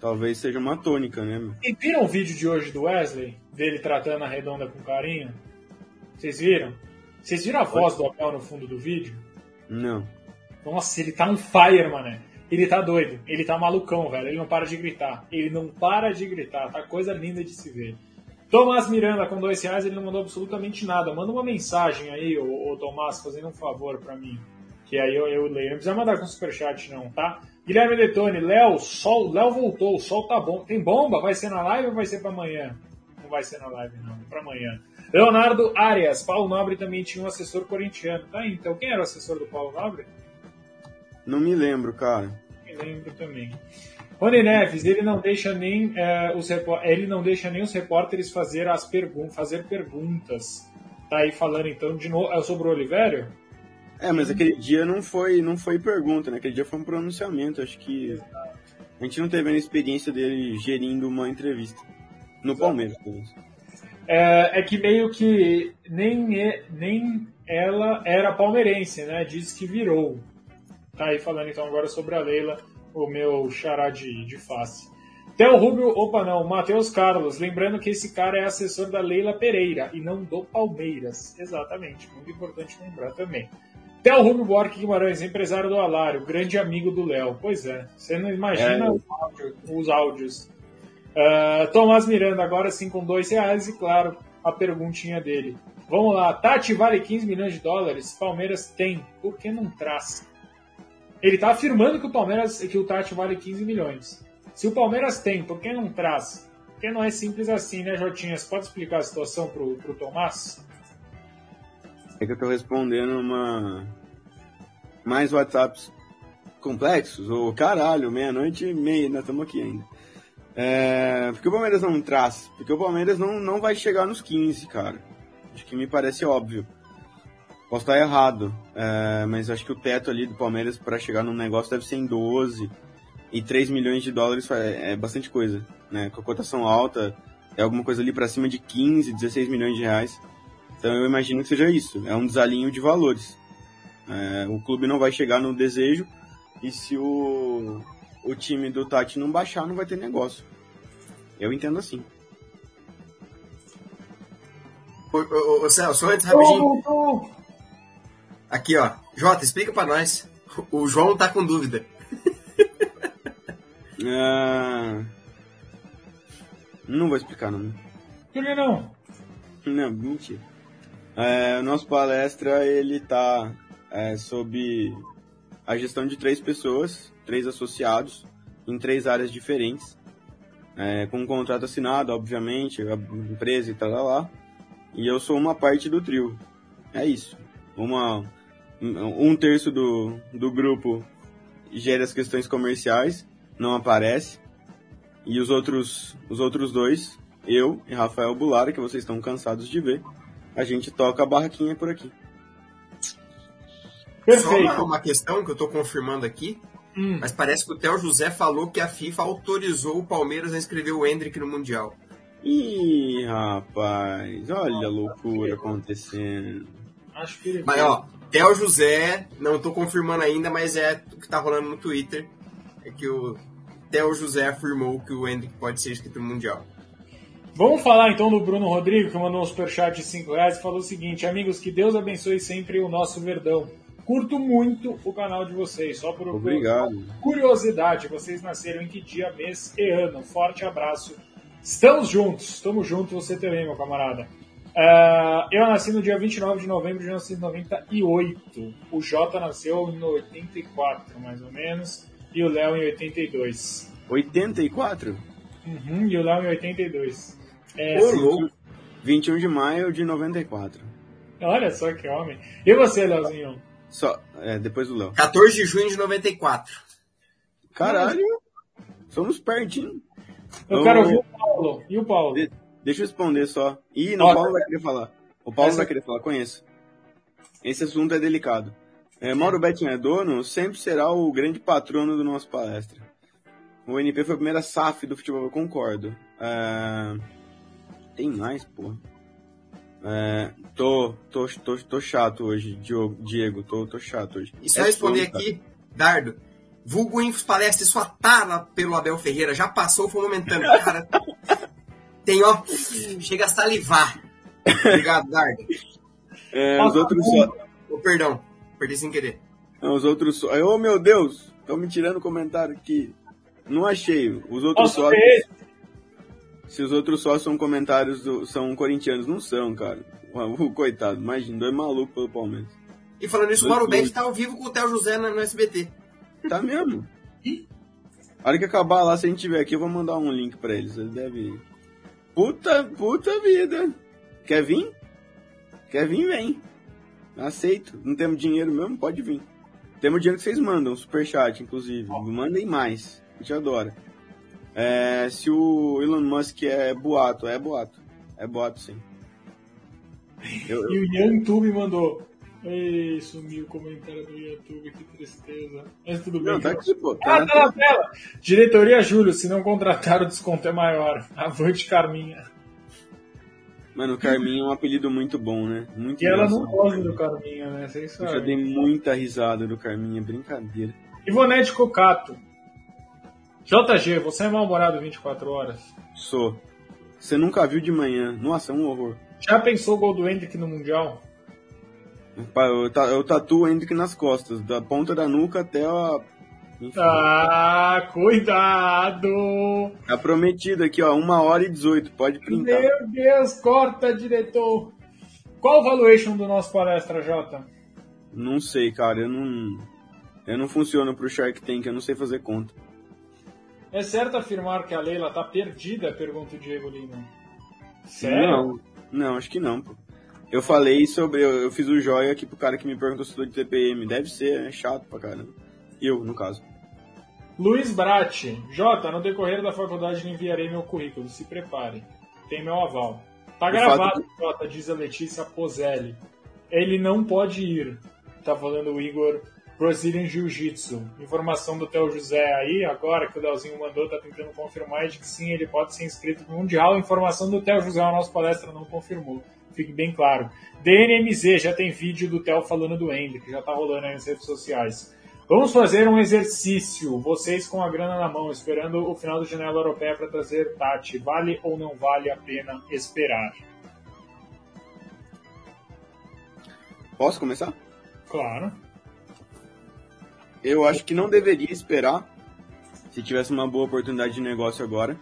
Talvez seja uma tônica, né? E viram o vídeo de hoje do Wesley? Dele tratando a redonda com carinho? Vocês viram? Vocês viram a voz do Abel no fundo do vídeo? Não. Nossa, ele tá on fire, mané. Ele tá doido. Ele tá malucão, velho. Ele não para de gritar. Ele não para de gritar. Tá coisa linda de se ver. Tomás Miranda, com dois reais, ele não mandou absolutamente nada. Manda uma mensagem aí, ô, ô Tomás, fazendo um favor pra mim. Que aí eu, eu leio. Não precisa mandar com superchat, não, tá? Guilherme Detone, Léo, sol, Léo voltou, o sol tá bom. Tem bomba? Vai ser na live ou vai ser pra amanhã? Não vai ser na live, não. Pra amanhã. Leonardo Arias, Paulo Nobre também tinha um assessor corintiano. Tá aí, então quem era o assessor do Paulo Nobre? Não me lembro, cara. Me lembro também. Rony Neves, ele não deixa nem eh, os ele não deixa nem os repórteres fazer as pergun fazer perguntas. Tá aí falando então de novo é sobre o Olivério? É, mas aquele dia não foi, não foi pergunta, né? Aquele dia foi um pronunciamento. Acho que a gente não teve a experiência dele gerindo uma entrevista. No Palmeiras, pelo menos. É, é que meio que nem, é- nem ela era palmeirense, né? Diz que virou. Tá aí falando então agora sobre a Leila, o meu xará de, de face. Theo Rubio, opa não, Matheus Carlos, lembrando que esse cara é assessor da Leila Pereira e não do Palmeiras. Exatamente, muito importante lembrar também. Theo Rubio Borque Guimarães, empresário do Alário, grande amigo do Léo. Pois é, você não imagina É. os áudios. Os áudios. Ah, Tomás Miranda, agora sim com dois reais e, claro, a perguntinha dele. Vamos lá, Tati vale 15 milhões de dólares, Palmeiras tem, por que não traz? Ele tá afirmando que o Palmeiras, que o Tati vale 15 milhões. Se o Palmeiras tem, por que não traz? Porque não é simples assim, né, Jotinha? Você pode explicar a situação pro, pro Tomás? É que eu tô respondendo uma. Mais WhatsApps complexos? Ô, caralho, meia-noite e meia, nós estamos aqui ainda. É... Por que o Palmeiras não traz? Porque o Palmeiras não, não vai chegar nos 15, cara. Acho que me parece óbvio. Posso estar errado, é, mas acho que o teto ali do Palmeiras para chegar num negócio deve ser em 12. E 3 milhões de dólares é, é bastante coisa. Né? Com a cotação alta, é alguma coisa ali para cima de 15, 16 milhões de reais. Então eu imagino que seja isso. É um desalinho de valores. É, o clube não vai chegar no desejo e se o, o time do Tati não baixar, não vai ter negócio. Eu entendo assim. Ô, ô, ô, Celso, antes, rapidinho. Aqui, ó. Jota, explica pra nós. O João tá com dúvida. Ah, não vou explicar, não. Por que não? Não, mentira. É, o nosso palestra, ele tá é, sob a gestão de três pessoas, três associados, em três áreas diferentes, é, com um contrato assinado, obviamente, a empresa e tal lá. E eu sou uma parte do trio. É isso. Uma, um terço do, do grupo gere as questões comerciais, não aparece. E os outros, os outros dois, eu e Rafael Bulara, que vocês estão cansados de ver, a gente toca a barraquinha por aqui. Perfeito. Só uma questão que eu estou confirmando aqui, hum. mas parece que o Theo José falou que a FIFA autorizou o Palmeiras a inscrever o Hendrick no Mundial. Ih, rapaz, olha a loucura acontecendo. Acho que ele Mas ó, Theo José, não estou confirmando ainda, mas é o que está rolando no Twitter. É que o Theo José afirmou que o Hendrick pode ser inscrito no Mundial. Vamos falar então do Bruno Rodrigo, que mandou um superchat de 5 reais e falou o seguinte: Amigos, que Deus abençoe sempre o nosso Verdão. Curto muito o canal de vocês, só por Obrigado. curiosidade. Vocês nasceram em que dia, mês e ano? Forte abraço. Estamos juntos, estamos juntos, você também, meu camarada. Uh, eu nasci no dia 29 de novembro de 1998. O Jota nasceu em 84, mais ou menos, e o Léo em 82. 84? Uhum, e o Léo em 82. É, Ô, 21 de maio de 94. Olha só que homem. E você, Léozinho? Só, é, depois do Léo. 14 de junho de 94. Caralho, somos pertinho. Eu quero ouvir o Paulo. E o Paulo? De, deixa eu responder só. Ih, não, o Paulo vai querer falar. O Paulo Essa... vai querer falar, conheço. Esse assunto é delicado. É, Mauro é dono, sempre será o grande patrono do nosso palestra. O NP foi a primeira SAF do futebol, eu concordo. É... Tem mais, porra. É, tô, tô, tô, tô chato hoje, Diego, tô, tô chato hoje. E só é responder aqui, Dardo. Vulgo Infos Palestra, sua tara pelo Abel Ferreira já passou, foi momentâneo. Cara, tem, ó, chega a salivar. Obrigado, Dardo. É, os outros só... Oh, perdão, perdi sem querer. Não, os outros só... Oh, meu Deus, estão me tirando comentário aqui. Não achei. Os outros só... Se os outros só são comentários do, são corintianos, não são, cara. O, coitado, imagina, dois malucos pelo Palmeiras. E falando isso, o Mauro Betti tá ao vivo com o Theo José no, no SBT. Tá mesmo? A hora que acabar lá, se a gente tiver aqui, eu vou mandar um link pra eles. Eles devem ir. Puta, puta vida. Quer vir? Quer vir, vem. Aceito. Não temos dinheiro mesmo? Pode vir. Temos dinheiro que vocês mandam, superchat, inclusive. Mandem mais. A gente adora. É, se o Elon Musk é boato, é boato. É boato, sim. Eu, eu... E o YouTube mandou. Ei, sumiu o comentário do YouTube, que tristeza. Mas tudo bem. Não, tá aqui, pô. Tá, ah, tá na tela. Diretoria Júlio, se não contratar, o desconto é maior. Avante Carminha. Mano, o Carminha é um apelido muito bom, né? Muito e ela não gosta do Carminha, né? Sabem. Eu já dei muita risada do Carminha, brincadeira. Ivonete Cocato. JG, você é mal-humorado 24 horas? Sou. Você nunca viu de manhã. Nossa, é um horror. Já pensou o gol do Hendrick no Mundial? Eu, eu tatuo o Hendrick nas costas, da ponta da nuca até a. Enfim. Ah, cuidado! Tá prometido aqui, ó, 1 hora e 18, pode printar. Meu Deus, corta, diretor! Qual o valuation do nosso palestra, Jota? Não sei, cara, eu não. Eu não funciono pro Shark Tank, eu não sei fazer conta. É certo afirmar que a Leila tá perdida? Pergunta o Diego Lima. Sério? Não, não, acho que não, pô. Eu falei sobre. Eu, eu fiz o joia aqui pro cara que me perguntou se estou de TPM. Deve ser, é chato pra caramba. Eu, no caso. Luiz Brat. Jota, no decorrer da faculdade lhe enviarei meu currículo. Se prepare. Tem meu aval. Tá gravado, fato... Jota, diz a Letícia Pozelli. Ele não pode ir. Tá falando o Igor Brazilian Jiu-Jitsu. Informação do Theo José aí, agora que o Delzinho mandou, tá tentando confirmar de que sim, ele pode ser inscrito no Mundial. Informação do Theo José, a nossa palestra não confirmou. Fique bem claro. DNMZ, já tem vídeo do Theo falando do Ender, que já tá rolando aí nas redes sociais. Vamos fazer um exercício, vocês com a grana na mão, esperando o final da janela europeia para trazer Tati. Vale ou não vale a pena esperar? Posso começar? Claro. Eu acho que não deveria esperar se tivesse uma boa oportunidade de negócio agora,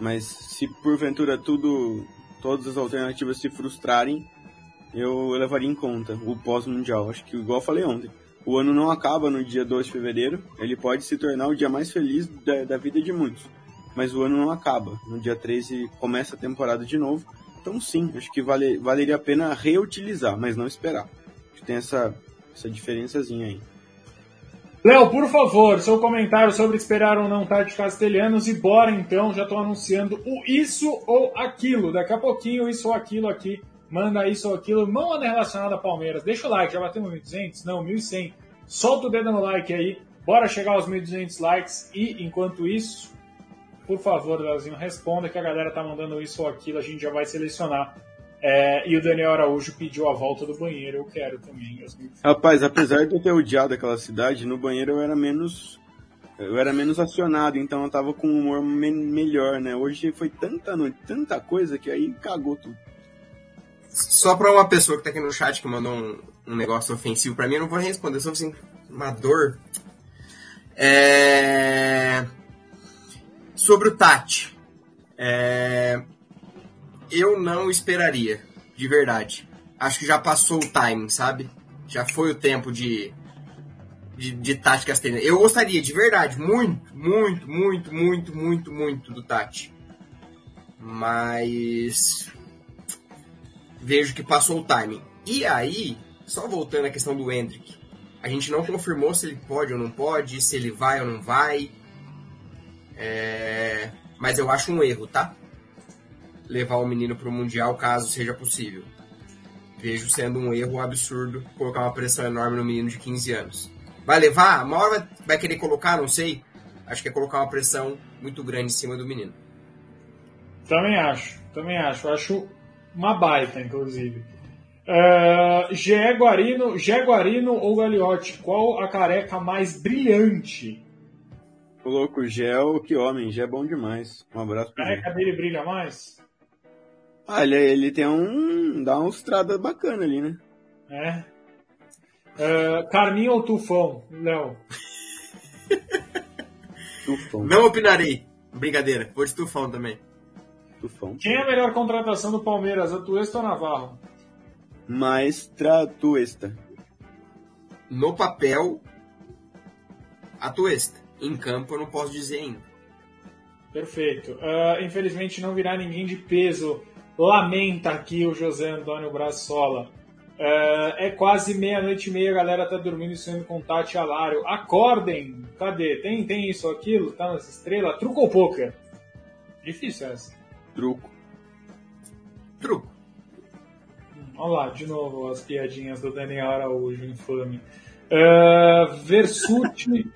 mas se porventura tudo, todas as alternativas se frustrarem, eu levaria em conta o pós-mundial. Acho que, igual eu falei ontem, o ano não acaba no dia 2 de fevereiro, ele pode se tornar o dia mais feliz da, da vida de muitos, mas o ano não acaba. No dia 13 começa a temporada de novo, então sim, acho que vale, valeria a pena reutilizar, mas não esperar. Acho que tem essa, essa diferençazinha aí. Léo, por favor, seu comentário sobre esperar ou não Tati Castelhanos e bora então, já estou anunciando o isso ou aquilo. Daqui a pouquinho, isso ou aquilo aqui. Manda isso ou aquilo, não anda relacionado a Palmeiras. Deixa o like, já batemos 1.200? Não, 1.100. Solta o dedo no like aí, bora chegar aos 1.200 likes e, enquanto isso, por favor, Leozinho, responda que a galera tá mandando isso ou aquilo, a gente já vai selecionar. É, e o Daniel Araújo pediu a volta do banheiro, eu quero também. Rapaz, apesar de eu ter odiado aquela cidade, no banheiro eu era menos. Eu era menos acionado, então eu tava com um humor me melhor, né? Hoje foi tanta noite, tanta coisa que aí cagou tudo. Só pra uma pessoa que tá aqui no chat que mandou um, um negócio ofensivo pra mim, eu não vou responder, eu sou assim, uma dor. É Sobre o Tati, é... eu não esperaria, de verdade. Acho que já passou o time, sabe? Já foi o tempo de, de, de Tati Castanha. Eu gostaria, de verdade, muito, muito, muito, muito, muito, muito do Tati. Mas vejo que passou o timing. E aí, só voltando à questão do Hendrick, a gente não confirmou se ele pode ou não pode, se ele vai ou não vai. É... Mas eu acho um erro, tá? Levar o menino para o Mundial caso seja possível. Vejo sendo um erro absurdo colocar uma pressão enorme no menino de 15 anos. Vai levar? A maior vai querer colocar, não sei. Acho que é colocar uma pressão muito grande em cima do menino. Também acho, também acho. Acho uma baita, inclusive. Uh, Gé Guarino, Gé Guarino ou Gagliotti, qual a careca mais brilhante? Ô, louco, Gel, que homem, Gé é bom demais. Um abraço pro A careca dele brilha mais? Ah, ele, ele tem um. dá uma estrada bacana ali, né? É. Uh, Carminho ou Tufão, Léo? tufão. Não opinarei. Brincadeira, vou de Tufão também. Tufão. Quem é a melhor contratação do Palmeiras, a Tuesta ou Navarro? Maestra Tuesta. No papel, a Tuesta. Em campo eu não posso dizer ainda. Perfeito. Uh, infelizmente não virá ninguém de peso. Lamenta aqui o José Antônio Brassola. Uh, é quase meia-noite e meia, a galera tá dormindo e sonhando com Tati Alário. Acordem! Cadê? Tem, tem isso, aquilo? Tá nas estrelas? Truco ou poker? Difícil essa. Truco. Truco. Olha lá, de novo as piadinhas do Daniel Araújo, infame. Uh, Versuti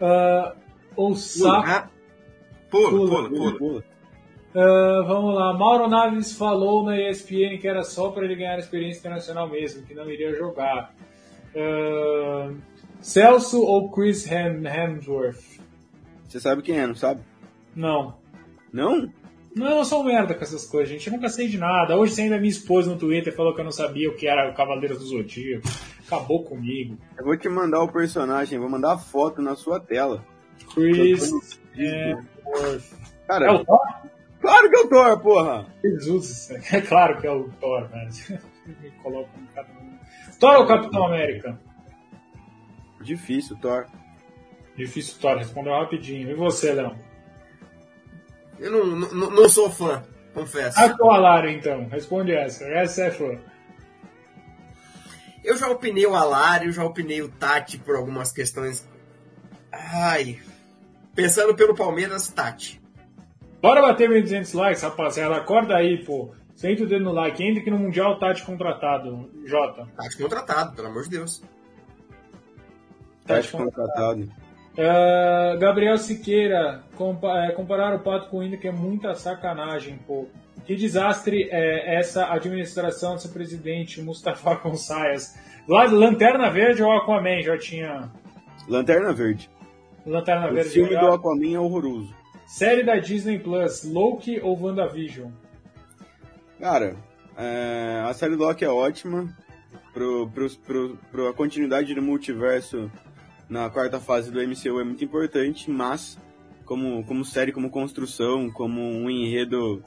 uh, ou Sapo. Pula, pula, pula. pula. Uh, vamos lá. Mauro Naves falou na ESPN que era só para ele ganhar experiência internacional mesmo, que não iria jogar. Uh, Celso ou Chris Hem Hemsworth? Você sabe quem é, não sabe? Não. Não? Não, eu sou merda com essas coisas, gente. Eu nunca sei de nada. Hoje você ainda me expôs no Twitter falou que eu não sabia o que era o Cavaleiro do Zodíaco. Acabou comigo. Eu vou te mandar o personagem, vou mandar a foto na sua tela. Chris Hemsworth. Cara, é o Thor? Claro que é o Thor, porra! Jesus, é claro que é o Thor, velho. Me coloca um cada um. Thor ou Capitão América? Difícil, Thor. Difícil, Thor. Respondeu rapidinho. E você, Léo? Eu não, não, não sou fã, confesso. Aqualário, então. Responde essa. Essa é fã. Eu já opinei o Alário, já opinei o Tati por algumas questões. Ai. Pensando pelo Palmeiras, Tati. Bora bater 1.200 likes, rapaziada. Acorda aí, pô. Senta o dedo no like. Entre que no Mundial Tati contratado, Jota. Tati contratado, pelo amor de Deus. Tati, Tati contratado. Uh, Gabriel Siqueira, compa é, comparar o Pato com o Inter que é muita sacanagem, pô. Que desastre é essa administração desse presidente Mustafa Consaias. Lanterna Verde ou Aquaman já tinha? Lanterna Verde. Lanterna o Verde. O filme legal. do Aquaman é horroroso. Série da Disney Plus, Loki ou WandaVision? Cara, é, a série Loki é ótima. Pro, pro, pro, pro a continuidade do multiverso na quarta fase do MCU é muito importante, mas como, como série, como construção, como um enredo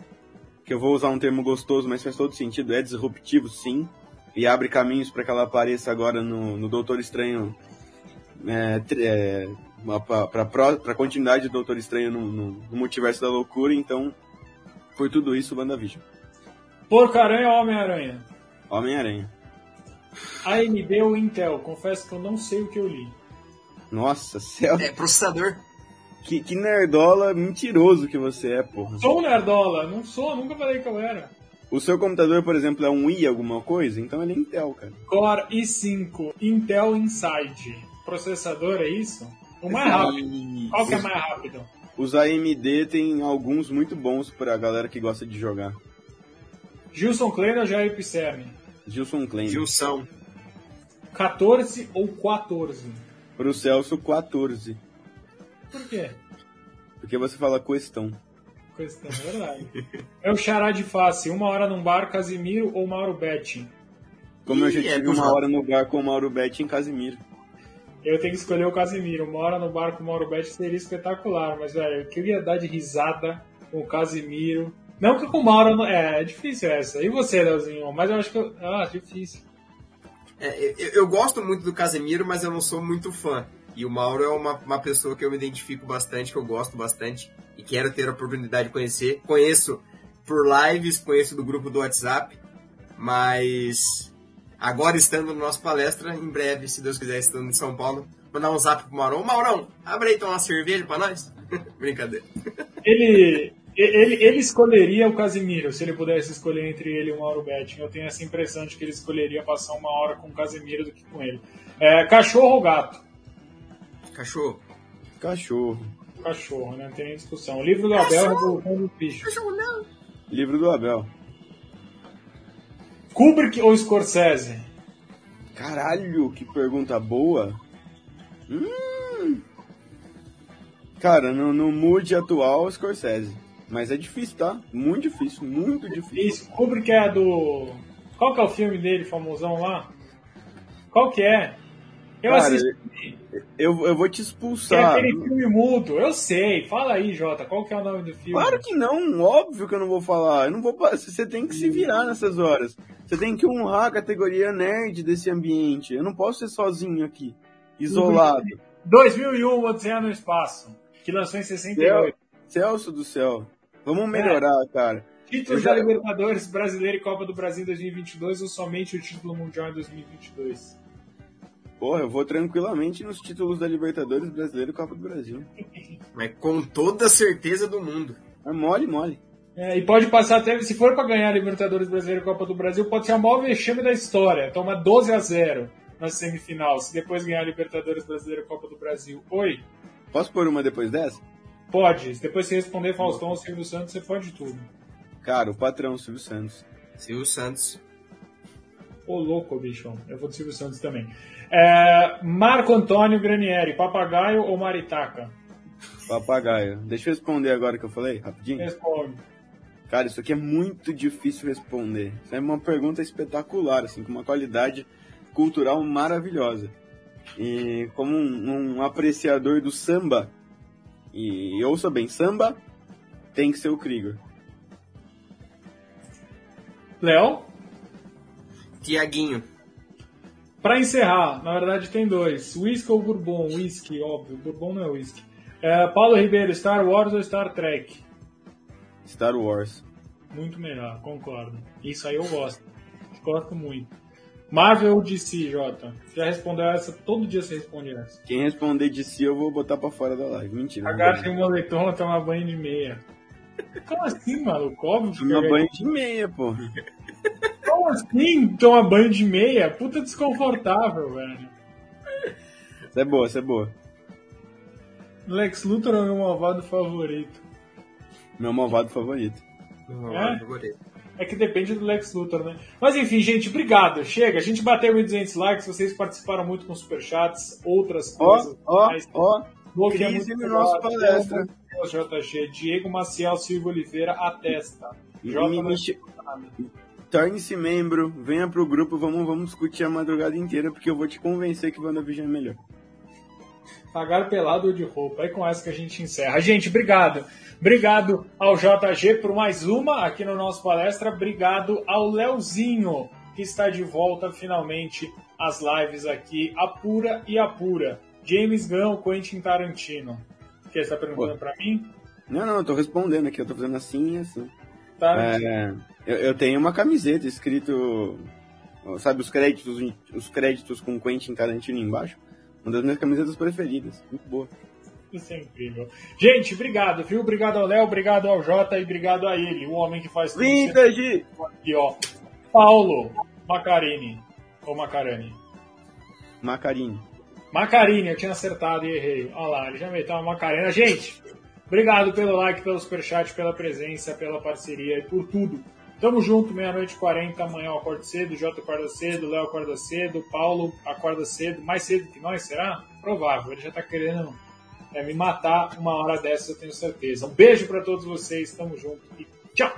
que eu vou usar um termo gostoso, mas faz todo sentido, é disruptivo sim, e abre caminhos para que ela apareça agora no, no Doutor Estranho, é, é, para continuidade do Doutor Estranho no, no, no, Multiverso da Loucura, então foi tudo isso o WandaVision. Porca-Aranha ou Homem-Aranha? Homem-Aranha. AMD ou Intel? Confesso que eu não sei o que eu li. Nossa, Celso. É, processador. Que, que nerdola mentiroso que você é, porra. Sou um nerdola, não sou, nunca falei que eu era. O seu computador, por exemplo, é um i alguma coisa? Então ele é Intel, cara. Core i5 Intel Inside. Processador, é isso? O mais rápido. Qual que é mais rápido? Os AMD tem alguns muito bons pra galera que gosta de jogar. Gilson Klein ou Jair Pisserni? Gilson Klein. Gilson. 14 ou 14? Pro Celso, 14. Por quê? Porque você fala questão. Questão, é verdade. é o xará de face. Uma hora num bar, Casimiro ou Mauro Betti? Como eu já Ih, é tive do uma hora no bar com o Mauro Betti em Casimiro. Eu tenho que escolher o Casimiro. Uma hora no bar com o Mauro Betti seria espetacular, mas, velho, eu queria dar de risada com o Casimiro. Não que com o Mauro... É, é difícil essa. E você, Leozinho? Mas eu acho que... Ah, difícil. É, eu, eu gosto muito do Casemiro, mas eu não sou muito fã. E o Mauro é uma, uma pessoa que eu me identifico bastante, que eu gosto bastante e quero ter a oportunidade de conhecer. Conheço por lives, conheço do grupo do WhatsApp, mas agora estando no nosso palestra, em breve, se Deus quiser, estando em São Paulo, mandar um zap pro Maurão. Ô Maurão, abre aí então uma cerveja pra nós. Brincadeira. Ele, ele, ele escolheria o Casimiro se ele pudesse escolher entre ele e o Mauro Betti. Eu tenho essa impressão de que ele escolheria passar uma hora com o Casimiro do que com ele. É, cachorro ou gato? Cachorro. Cachorro. Cachorro, né? Não tem nem discussão. O livro do Abel, Revolução dos Bichos. Cachorro não. Livro do Abel. Kubrick ou Scorsese? Caralho, que pergunta boa. Hum. Cara, no, no mood atual, Scorsese. Mas é difícil, tá? Muito difícil, muito difícil. Isso, Kubrick é do. Qual que é o filme dele, famosão lá? Qual que é? Eu Cara, assisti. Eu, eu vou te Que é expulsar. aquele filme mudo. Eu sei. Fala aí, Jota. Qual que é o nome do filme? Claro que não, óbvio que eu não vou falar. Eu não vou. Você tem que se virar nessas horas. Você tem que honrar a categoria nerd desse ambiente. Eu não posso ser sozinho aqui, isolado. 2001, Odisseia no Espaço. Que lançou em 68. Celso do céu. Vamos melhorar, cara. Títulos já- da Libertadores Brasileira e Copa do Brasil em 2022 ou somente o título mundial em 2022? Porra, eu vou tranquilamente nos títulos da Libertadores Brasileiro e Copa do Brasil. Mas com toda a certeza do mundo. É mole, mole. É, e pode passar até, se for para ganhar a Libertadores Brasileira e Copa do Brasil, pode ser a maior vexame da história. Toma 12 a 0 na semifinal. Se depois ganhar a Libertadores Brasileira e Copa do Brasil. Oi? Posso pôr uma depois dessa? Pode. Se depois você responder Faustão ou Silvio Santos, você pode tudo. Cara, o patrão Silvio Santos. Silvio Santos. Ô, louco, bichão. Eu vou do Silvio Santos também. É, Marco Antônio Granieri, papagaio ou maritaca? Papagaio. Deixa eu responder agora que eu falei, rapidinho. Responde. Cara, isso aqui é muito difícil responder. Isso é uma pergunta espetacular, assim, com uma qualidade cultural maravilhosa. E como um, um apreciador do samba, e, e ouça bem, samba tem que ser o Krieger. Léo? Tiaguinho. Pra encerrar, na verdade tem dois. Whisky ou Bourbon? Whisky, óbvio. Bourbon não é whisky. É, Paulo Ribeiro, Star Wars ou Star Trek? Star Wars. Muito melhor, concordo. Isso aí eu gosto. Gosto muito. Marvel ou DC, Jota? Você já respondeu essa? Todo dia você responde essa. Quem responder de si eu vou botar pra fora da live. Mentira. Agacha o moletom, toma banho de meia. Como assim, maluco? Óbvio que Toma banho de meia, pô. Como assim toma banho de meia? Puta desconfortável, velho. Essa é boa, essa é boa. Lex Luthor é o meu malvado favorito. Meu malvado favorito. É? É que depende do Lex Luthor, né? Mas enfim, gente, obrigado. Chega, a gente bateu 1.200 likes, vocês participaram muito com superchats, outras Ó, coisas. ó, mais. ó. É crise no nosso palestra. JG. Diego Maciel Silva Oliveira. J não me che- Torne-se membro, venha pro grupo, vamos, vamos discutir a madrugada inteira, porque eu vou te convencer que WandaVision é melhor. Pagar pelado ou de roupa. É com essa que a gente encerra. Gente, obrigado. Obrigado ao JG por mais uma aqui no nosso palestra. Obrigado ao Leozinho, que está de volta finalmente às lives aqui, apura e apura. James Gunn Quentin Tarantino? Que está perguntando para mim? Não, não, eu tô respondendo aqui, eu tô fazendo assim e assim. Tarantino. É, eu, eu tenho uma camiseta escrito, sabe, os créditos, os créditos com Quentin Tarantino embaixo? Uma das minhas camisetas preferidas. Muito boa. Isso é incrível. Gente, obrigado, viu? Obrigado ao Léo, obrigado ao Jota e obrigado a ele, o homem que faz tudo. Vintage! Aqui, ó. Paulo Macarini. Ou Macarani? Macarini. Macarini, eu tinha acertado e errei. Olha lá, ele já meteu uma Macarena. Gente, obrigado pelo like, pelo superchat, pela presença, pela parceria e por tudo. Tamo junto, meia-noite e 40, amanhã eu acordo cedo, Jota acorda cedo, Léo acorda cedo, Paulo acorda cedo, mais cedo que nós, será? Provável, ele já tá querendo é, me matar uma hora dessa, eu tenho certeza. Um beijo para todos vocês, tamo junto e tchau!